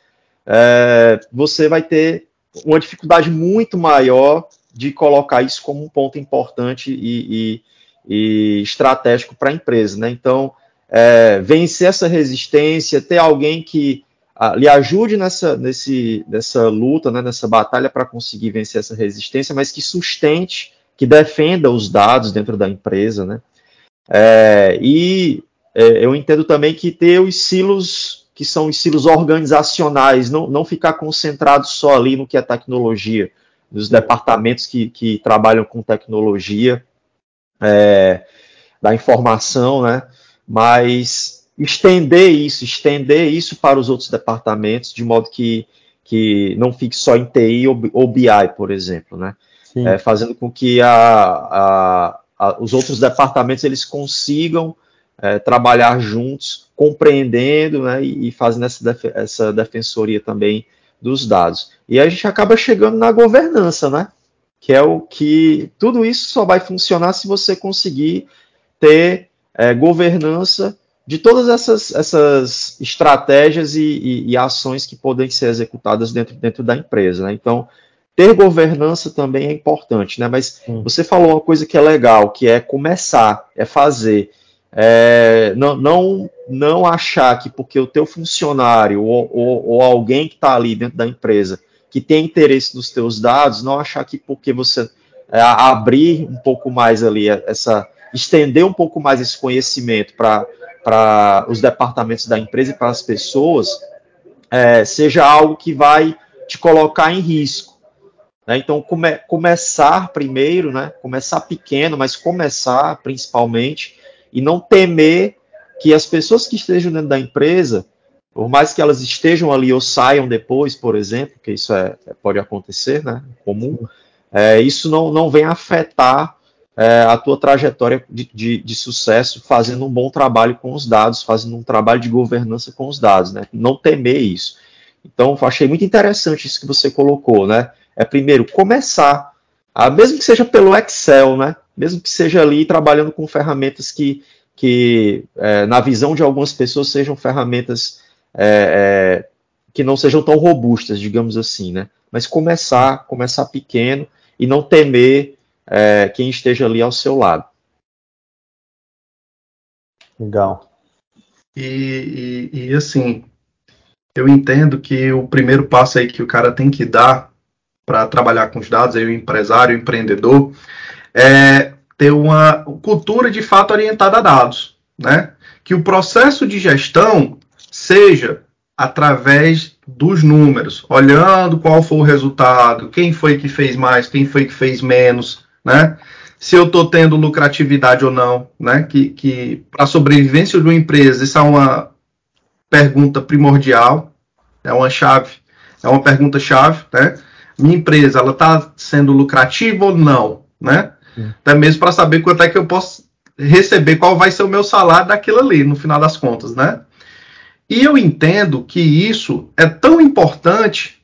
é, você vai ter uma dificuldade muito maior de colocar isso como um ponto importante e, e, e estratégico para a empresa. Né? Então, é, vencer essa resistência, ter alguém que lhe ajude nessa, nesse, nessa luta, né, nessa batalha para conseguir vencer essa resistência, mas que sustente, que defenda os dados dentro da empresa, né? É, e é, eu entendo também que ter os silos que são estilos organizacionais, não, não ficar concentrado só ali no que é tecnologia, nos departamentos que, que trabalham com tecnologia é, da informação, né? Mas estender isso, estender isso para os outros departamentos, de modo que, que não fique só em TI ou, ou BI, por exemplo, né? É, fazendo com que a, a, a, os outros departamentos eles consigam é, trabalhar juntos, compreendendo né, e, e fazendo essa, def essa defensoria também dos dados. E a gente acaba chegando na governança, né? Que é o que tudo isso só vai funcionar se você conseguir ter é, governança de todas essas, essas estratégias e, e, e, ações que podem ser executadas dentro, dentro da empresa. Né? Então, ter governança também é importante, né? Mas você falou uma coisa que é legal, que é começar, é fazer. É, não, não, não achar que porque o teu funcionário ou, ou, ou alguém que está ali dentro da empresa que tem interesse nos teus dados, não achar que porque você é, abrir um pouco mais ali essa estender um pouco mais esse conhecimento para os departamentos da empresa e para as pessoas, é, seja algo que vai te colocar em risco. Né? Então, come, começar primeiro, né? começar pequeno, mas começar principalmente, e não temer que as pessoas que estejam dentro da empresa, por mais que elas estejam ali ou saiam depois, por exemplo, que isso é, é pode acontecer, né, comum, é, isso não, não vem afetar é, a tua trajetória de, de, de, sucesso fazendo um bom trabalho com os dados, fazendo um trabalho de governança com os dados, né, não temer isso. Então, achei muito interessante isso que você colocou, né, é primeiro começar, a, mesmo que seja pelo Excel, né, mesmo que seja ali trabalhando com ferramentas que, que é, na visão de algumas pessoas, sejam ferramentas é, é, que não sejam tão robustas, digamos assim, né? Mas começar, começar pequeno e não temer é, quem esteja ali ao seu lado. Legal. E, e, e, assim, eu entendo que o primeiro passo aí que o cara tem que dar para trabalhar com os dados, aí o empresário, o empreendedor, é ter uma cultura de fato orientada a dados, né? Que o processo de gestão seja através dos números, olhando qual foi o resultado, quem foi que fez mais, quem foi que fez menos, né? Se eu estou tendo lucratividade ou não, né? Que, que para a sobrevivência de uma empresa, isso é uma pergunta primordial, é uma chave, é uma pergunta chave, né? Minha empresa, ela está sendo lucrativa ou não, né? Até mesmo para saber quanto é que eu posso receber, qual vai ser o meu salário daquilo ali, no final das contas, né? E eu entendo que isso é tão importante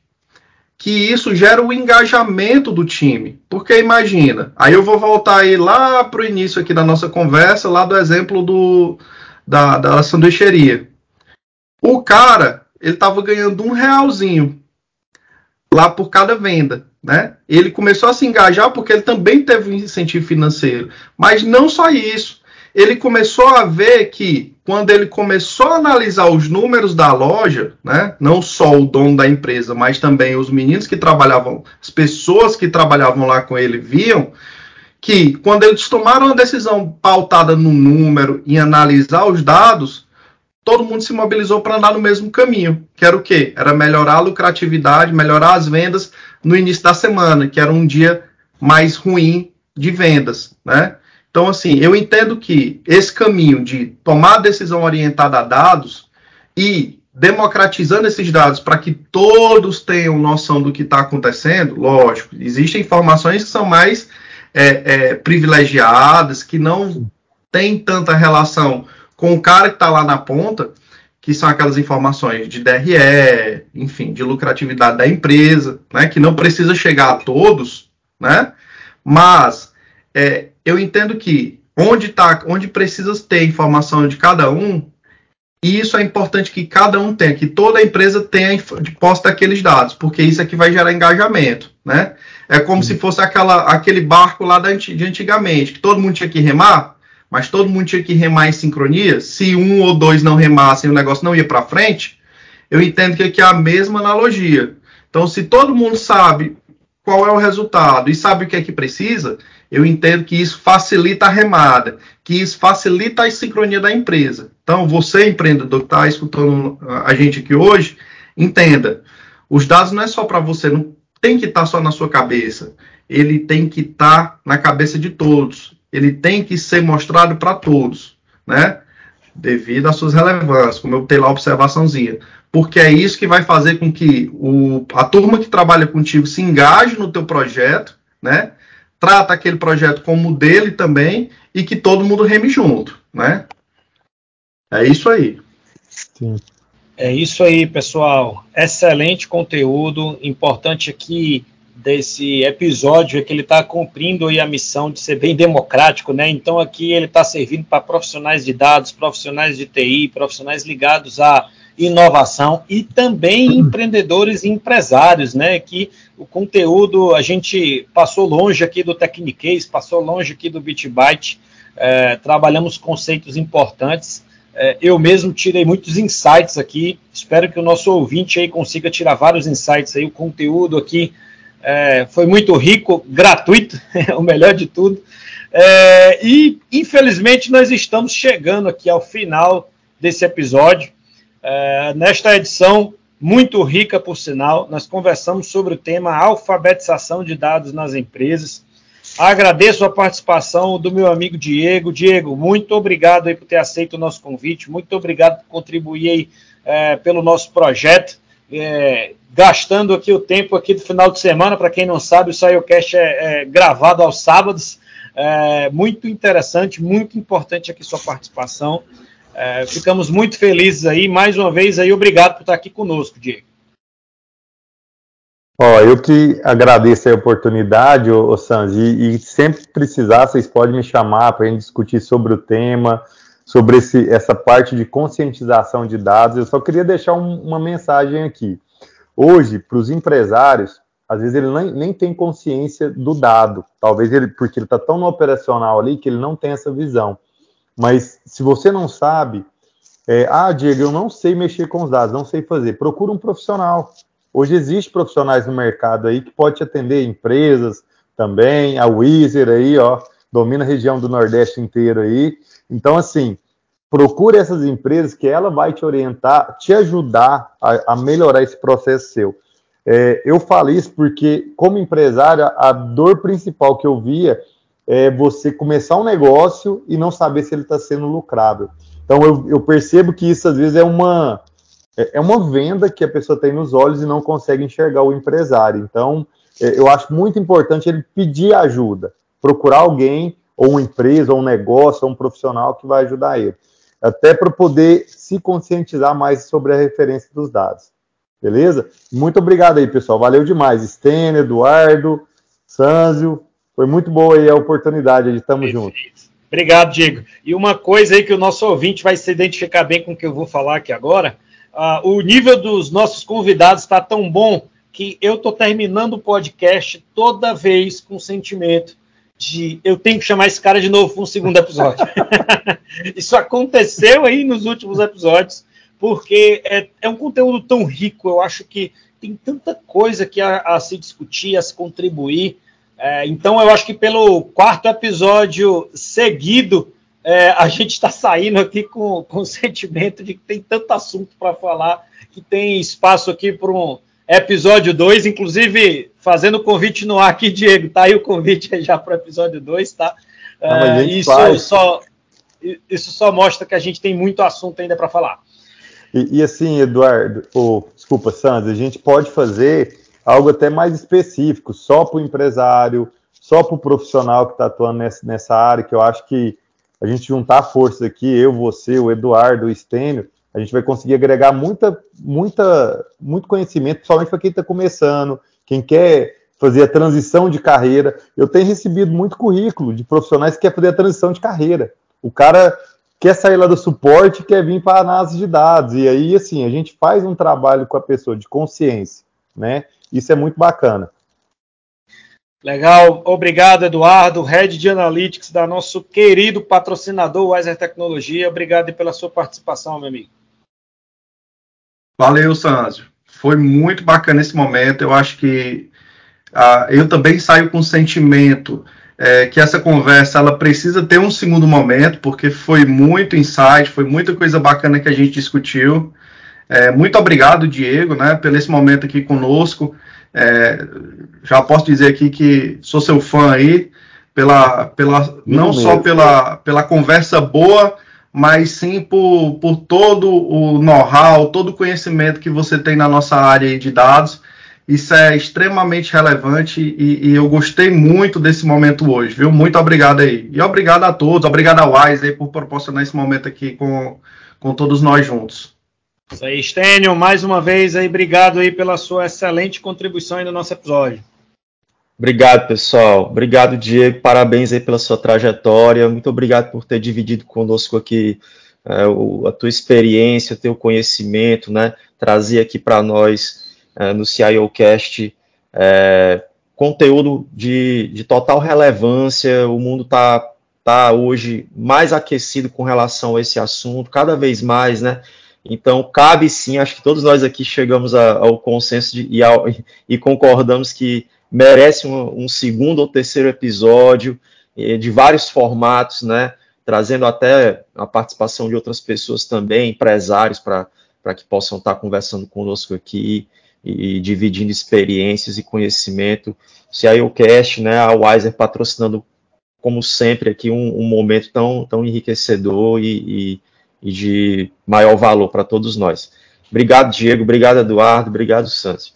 que isso gera o engajamento do time. Porque imagina, aí eu vou voltar aí lá para o início aqui da nossa conversa, lá do exemplo do, da, da sanduicheria. O cara, ele estava ganhando um realzinho lá por cada venda né? Ele começou a se engajar porque ele também teve um incentivo financeiro. Mas não só isso. Ele começou a ver que quando ele começou a analisar os números da loja, né, não só o dono da empresa, mas também os meninos que trabalhavam, as pessoas que trabalhavam lá com ele viam que quando eles tomaram uma decisão pautada no número em analisar os dados, todo mundo se mobilizou para andar no mesmo caminho, que era o quê? Era melhorar a lucratividade, melhorar as vendas, no início da semana, que era um dia mais ruim de vendas, né? Então, assim, eu entendo que esse caminho de tomar decisão orientada a dados e democratizando esses dados para que todos tenham noção do que está acontecendo, lógico, existem informações que são mais é, é, privilegiadas, que não têm tanta relação com o cara que está lá na ponta, que são aquelas informações de DRE, enfim, de lucratividade da empresa, né, que não precisa chegar a todos, né, mas é, eu entendo que onde tá, onde precisa ter informação de cada um, e isso é importante que cada um tenha, que toda empresa tenha de posse daqueles dados, porque isso é que vai gerar engajamento, né? É como se fosse aquela, aquele barco lá de antigamente, que todo mundo tinha que remar, mas todo mundo tinha que remar em sincronia, se um ou dois não remassem, o negócio não ia para frente, eu entendo que aqui é a mesma analogia. Então, se todo mundo sabe qual é o resultado e sabe o que é que precisa, eu entendo que isso facilita a remada, que isso facilita a sincronia da empresa. Então, você, empreendedor que está escutando a gente aqui hoje, entenda: os dados não é só para você, não tem que estar tá só na sua cabeça. Ele tem que estar tá na cabeça de todos. Ele tem que ser mostrado para todos, né? Devido às suas relevâncias, como eu tenho lá a observaçãozinha. Porque é isso que vai fazer com que o, a turma que trabalha contigo se engaje no teu projeto, né? Trata aquele projeto como dele também e que todo mundo reme junto, né? É isso aí. Sim. É isso aí, pessoal. Excelente conteúdo. Importante aqui desse episódio é que ele está cumprindo a missão de ser bem democrático, né? Então aqui ele está servindo para profissionais de dados, profissionais de TI, profissionais ligados à inovação e também empreendedores e empresários, né? Que o conteúdo a gente passou longe aqui do Technicase, passou longe aqui do BitByte, é, trabalhamos conceitos importantes é, eu mesmo tirei muitos insights aqui. Espero que o nosso ouvinte aí consiga tirar vários insights aí. O conteúdo aqui é, foi muito rico, gratuito, o melhor de tudo. É, e infelizmente nós estamos chegando aqui ao final desse episódio. É, nesta edição muito rica, por sinal, nós conversamos sobre o tema alfabetização de dados nas empresas. Agradeço a participação do meu amigo Diego. Diego, muito obrigado por ter aceito o nosso convite, muito obrigado por contribuir aí, é, pelo nosso projeto, é, gastando aqui o tempo aqui do final de semana. Para quem não sabe, o SaioCast é, é gravado aos sábados. É, muito interessante, muito importante aqui sua participação. É, ficamos muito felizes aí. Mais uma vez aí, obrigado por estar aqui conosco, Diego. Ó, eu que agradeço a oportunidade, ô, ô Sanji, e, e sempre precisar, vocês podem me chamar para a gente discutir sobre o tema, sobre esse, essa parte de conscientização de dados. Eu só queria deixar um, uma mensagem aqui. Hoje, para os empresários, às vezes ele nem, nem tem consciência do dado. Talvez ele, porque ele está tão no operacional ali que ele não tem essa visão. Mas se você não sabe, é, ah, Diego, eu não sei mexer com os dados, não sei fazer. Procura um profissional. Hoje existe profissionais no mercado aí que pode te atender empresas também, a Weezer aí, ó, domina a região do Nordeste inteiro aí. Então, assim, procure essas empresas que ela vai te orientar, te ajudar a, a melhorar esse processo seu. É, eu falo isso porque, como empresário, a dor principal que eu via é você começar um negócio e não saber se ele está sendo lucrável. Então, eu, eu percebo que isso, às vezes, é uma, é, é uma venda que a pessoa tem nos olhos e não consegue enxergar o empresário. Então, é, eu acho muito importante ele pedir ajuda, procurar alguém, ou uma empresa, ou um negócio, ou um profissional que vai ajudar ele. Até para poder se conscientizar mais sobre a referência dos dados. Beleza? Muito obrigado aí, pessoal. Valeu demais. Stênio, Eduardo, Sanzio. Foi muito boa aí a oportunidade. Estamos juntos. Obrigado, Diego. E uma coisa aí que o nosso ouvinte vai se identificar bem com o que eu vou falar aqui agora Uh, o nível dos nossos convidados está tão bom que eu estou terminando o podcast toda vez com o sentimento de eu tenho que chamar esse cara de novo para um segundo episódio. Isso aconteceu aí nos últimos episódios, porque é, é, um conteúdo tão rico, eu acho que tem tanta coisa que a, a se discutir, a se contribuir. É, então, eu acho que pelo quarto episódio seguido, é, a gente está saindo aqui com, com o sentimento de que tem tanto assunto para falar, que tem espaço aqui para um episódio 2, inclusive fazendo o convite no ar aqui, Diego, tá aí o convite já para o episódio 2, tá? é, isso, só, isso só mostra que a gente tem muito assunto ainda para falar. E, e, assim, Eduardo, ou, desculpa, Sandra, a gente pode fazer algo até mais específico, só para o empresário, só para o profissional que está atuando nessa, nessa área, que eu acho que a gente juntar forças aqui, eu, você, o Eduardo, o Estênio, a gente vai conseguir agregar muita, muita, muito conhecimento, principalmente para quem está começando, quem quer fazer a transição de carreira. Eu tenho recebido muito currículo de profissionais que querem fazer a transição de carreira. O cara quer sair lá do suporte, quer vir para a análise de dados. E aí, assim, a gente faz um trabalho com a pessoa de consciência, né? Isso é muito bacana. Legal, obrigado Eduardo, Head de Analytics da nosso querido patrocinador Wiser Tecnologia. Obrigado pela sua participação, meu amigo. Valeu, Sanzio. Foi muito bacana esse momento. Eu acho que uh, eu também saio com o sentimento é, que essa conversa ela precisa ter um segundo momento, porque foi muito insight, foi muita coisa bacana que a gente discutiu. É, muito obrigado, Diego, né, pelo esse momento aqui conosco. É, já posso dizer aqui que sou seu fã aí, pela, pela, não só pela, pela conversa boa, mas sim por, por todo o know-how, todo o conhecimento que você tem na nossa área de dados. Isso é extremamente relevante e, e, eu gostei muito desse momento hoje, viu? Muito obrigado aí. E obrigado a todos, obrigado ao Wise por proporcionar esse momento aqui com, com todos nós juntos. Isso aí, Stênio, mais uma vez aí, obrigado aí pela sua excelente contribuição aí no nosso episódio. Obrigado, pessoal. Obrigado, Diego. Parabéns aí pela sua trajetória. Muito obrigado por ter dividido conosco aqui é, o, a tua experiência, o teu conhecimento, né? Trazer aqui para nós é, no CIOcast, é, conteúdo de, de, total relevância. O mundo está tá hoje mais aquecido com relação a esse assunto, cada vez mais, né? Então, cabe sim, acho que todos nós aqui chegamos a, ao consenso de, e, ao, e, concordamos que merece um, um, segundo ou terceiro episódio de vários formatos, né? Trazendo até a participação de outras pessoas também, empresários, para que possam estar conversando conosco aqui e dividindo experiências e conhecimento. Se a IOCast, né, a Wiser patrocinando, como sempre, aqui um, um momento tão, tão enriquecedor e, e, e de maior valor para todos nós. Obrigado, Diego. Obrigado, Eduardo. Obrigado, Santos.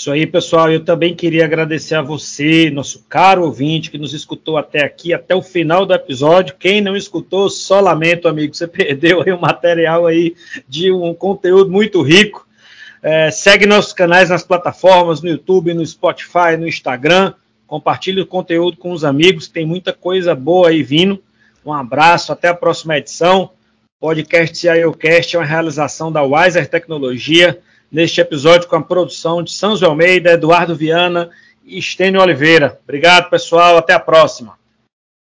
Isso aí, pessoal. Eu também queria agradecer a você, nosso caro ouvinte, que nos escutou até aqui, até o final do episódio. Quem não escutou, só lamento, amigo. Você perdeu aí material aí de um conteúdo muito rico. É, segue nossos canais nas plataformas, no YouTube, no Spotify, no Instagram. Compartilhe o conteúdo com os amigos, tem muita coisa boa aí vindo. Um abraço, até a próxima edição. Podcast CIOcast é uma realização da Wiser Tecnologia. Neste episódio, com a produção de Sanzo Almeida, Eduardo Viana e Estênio Oliveira. Obrigado, pessoal. Até a próxima.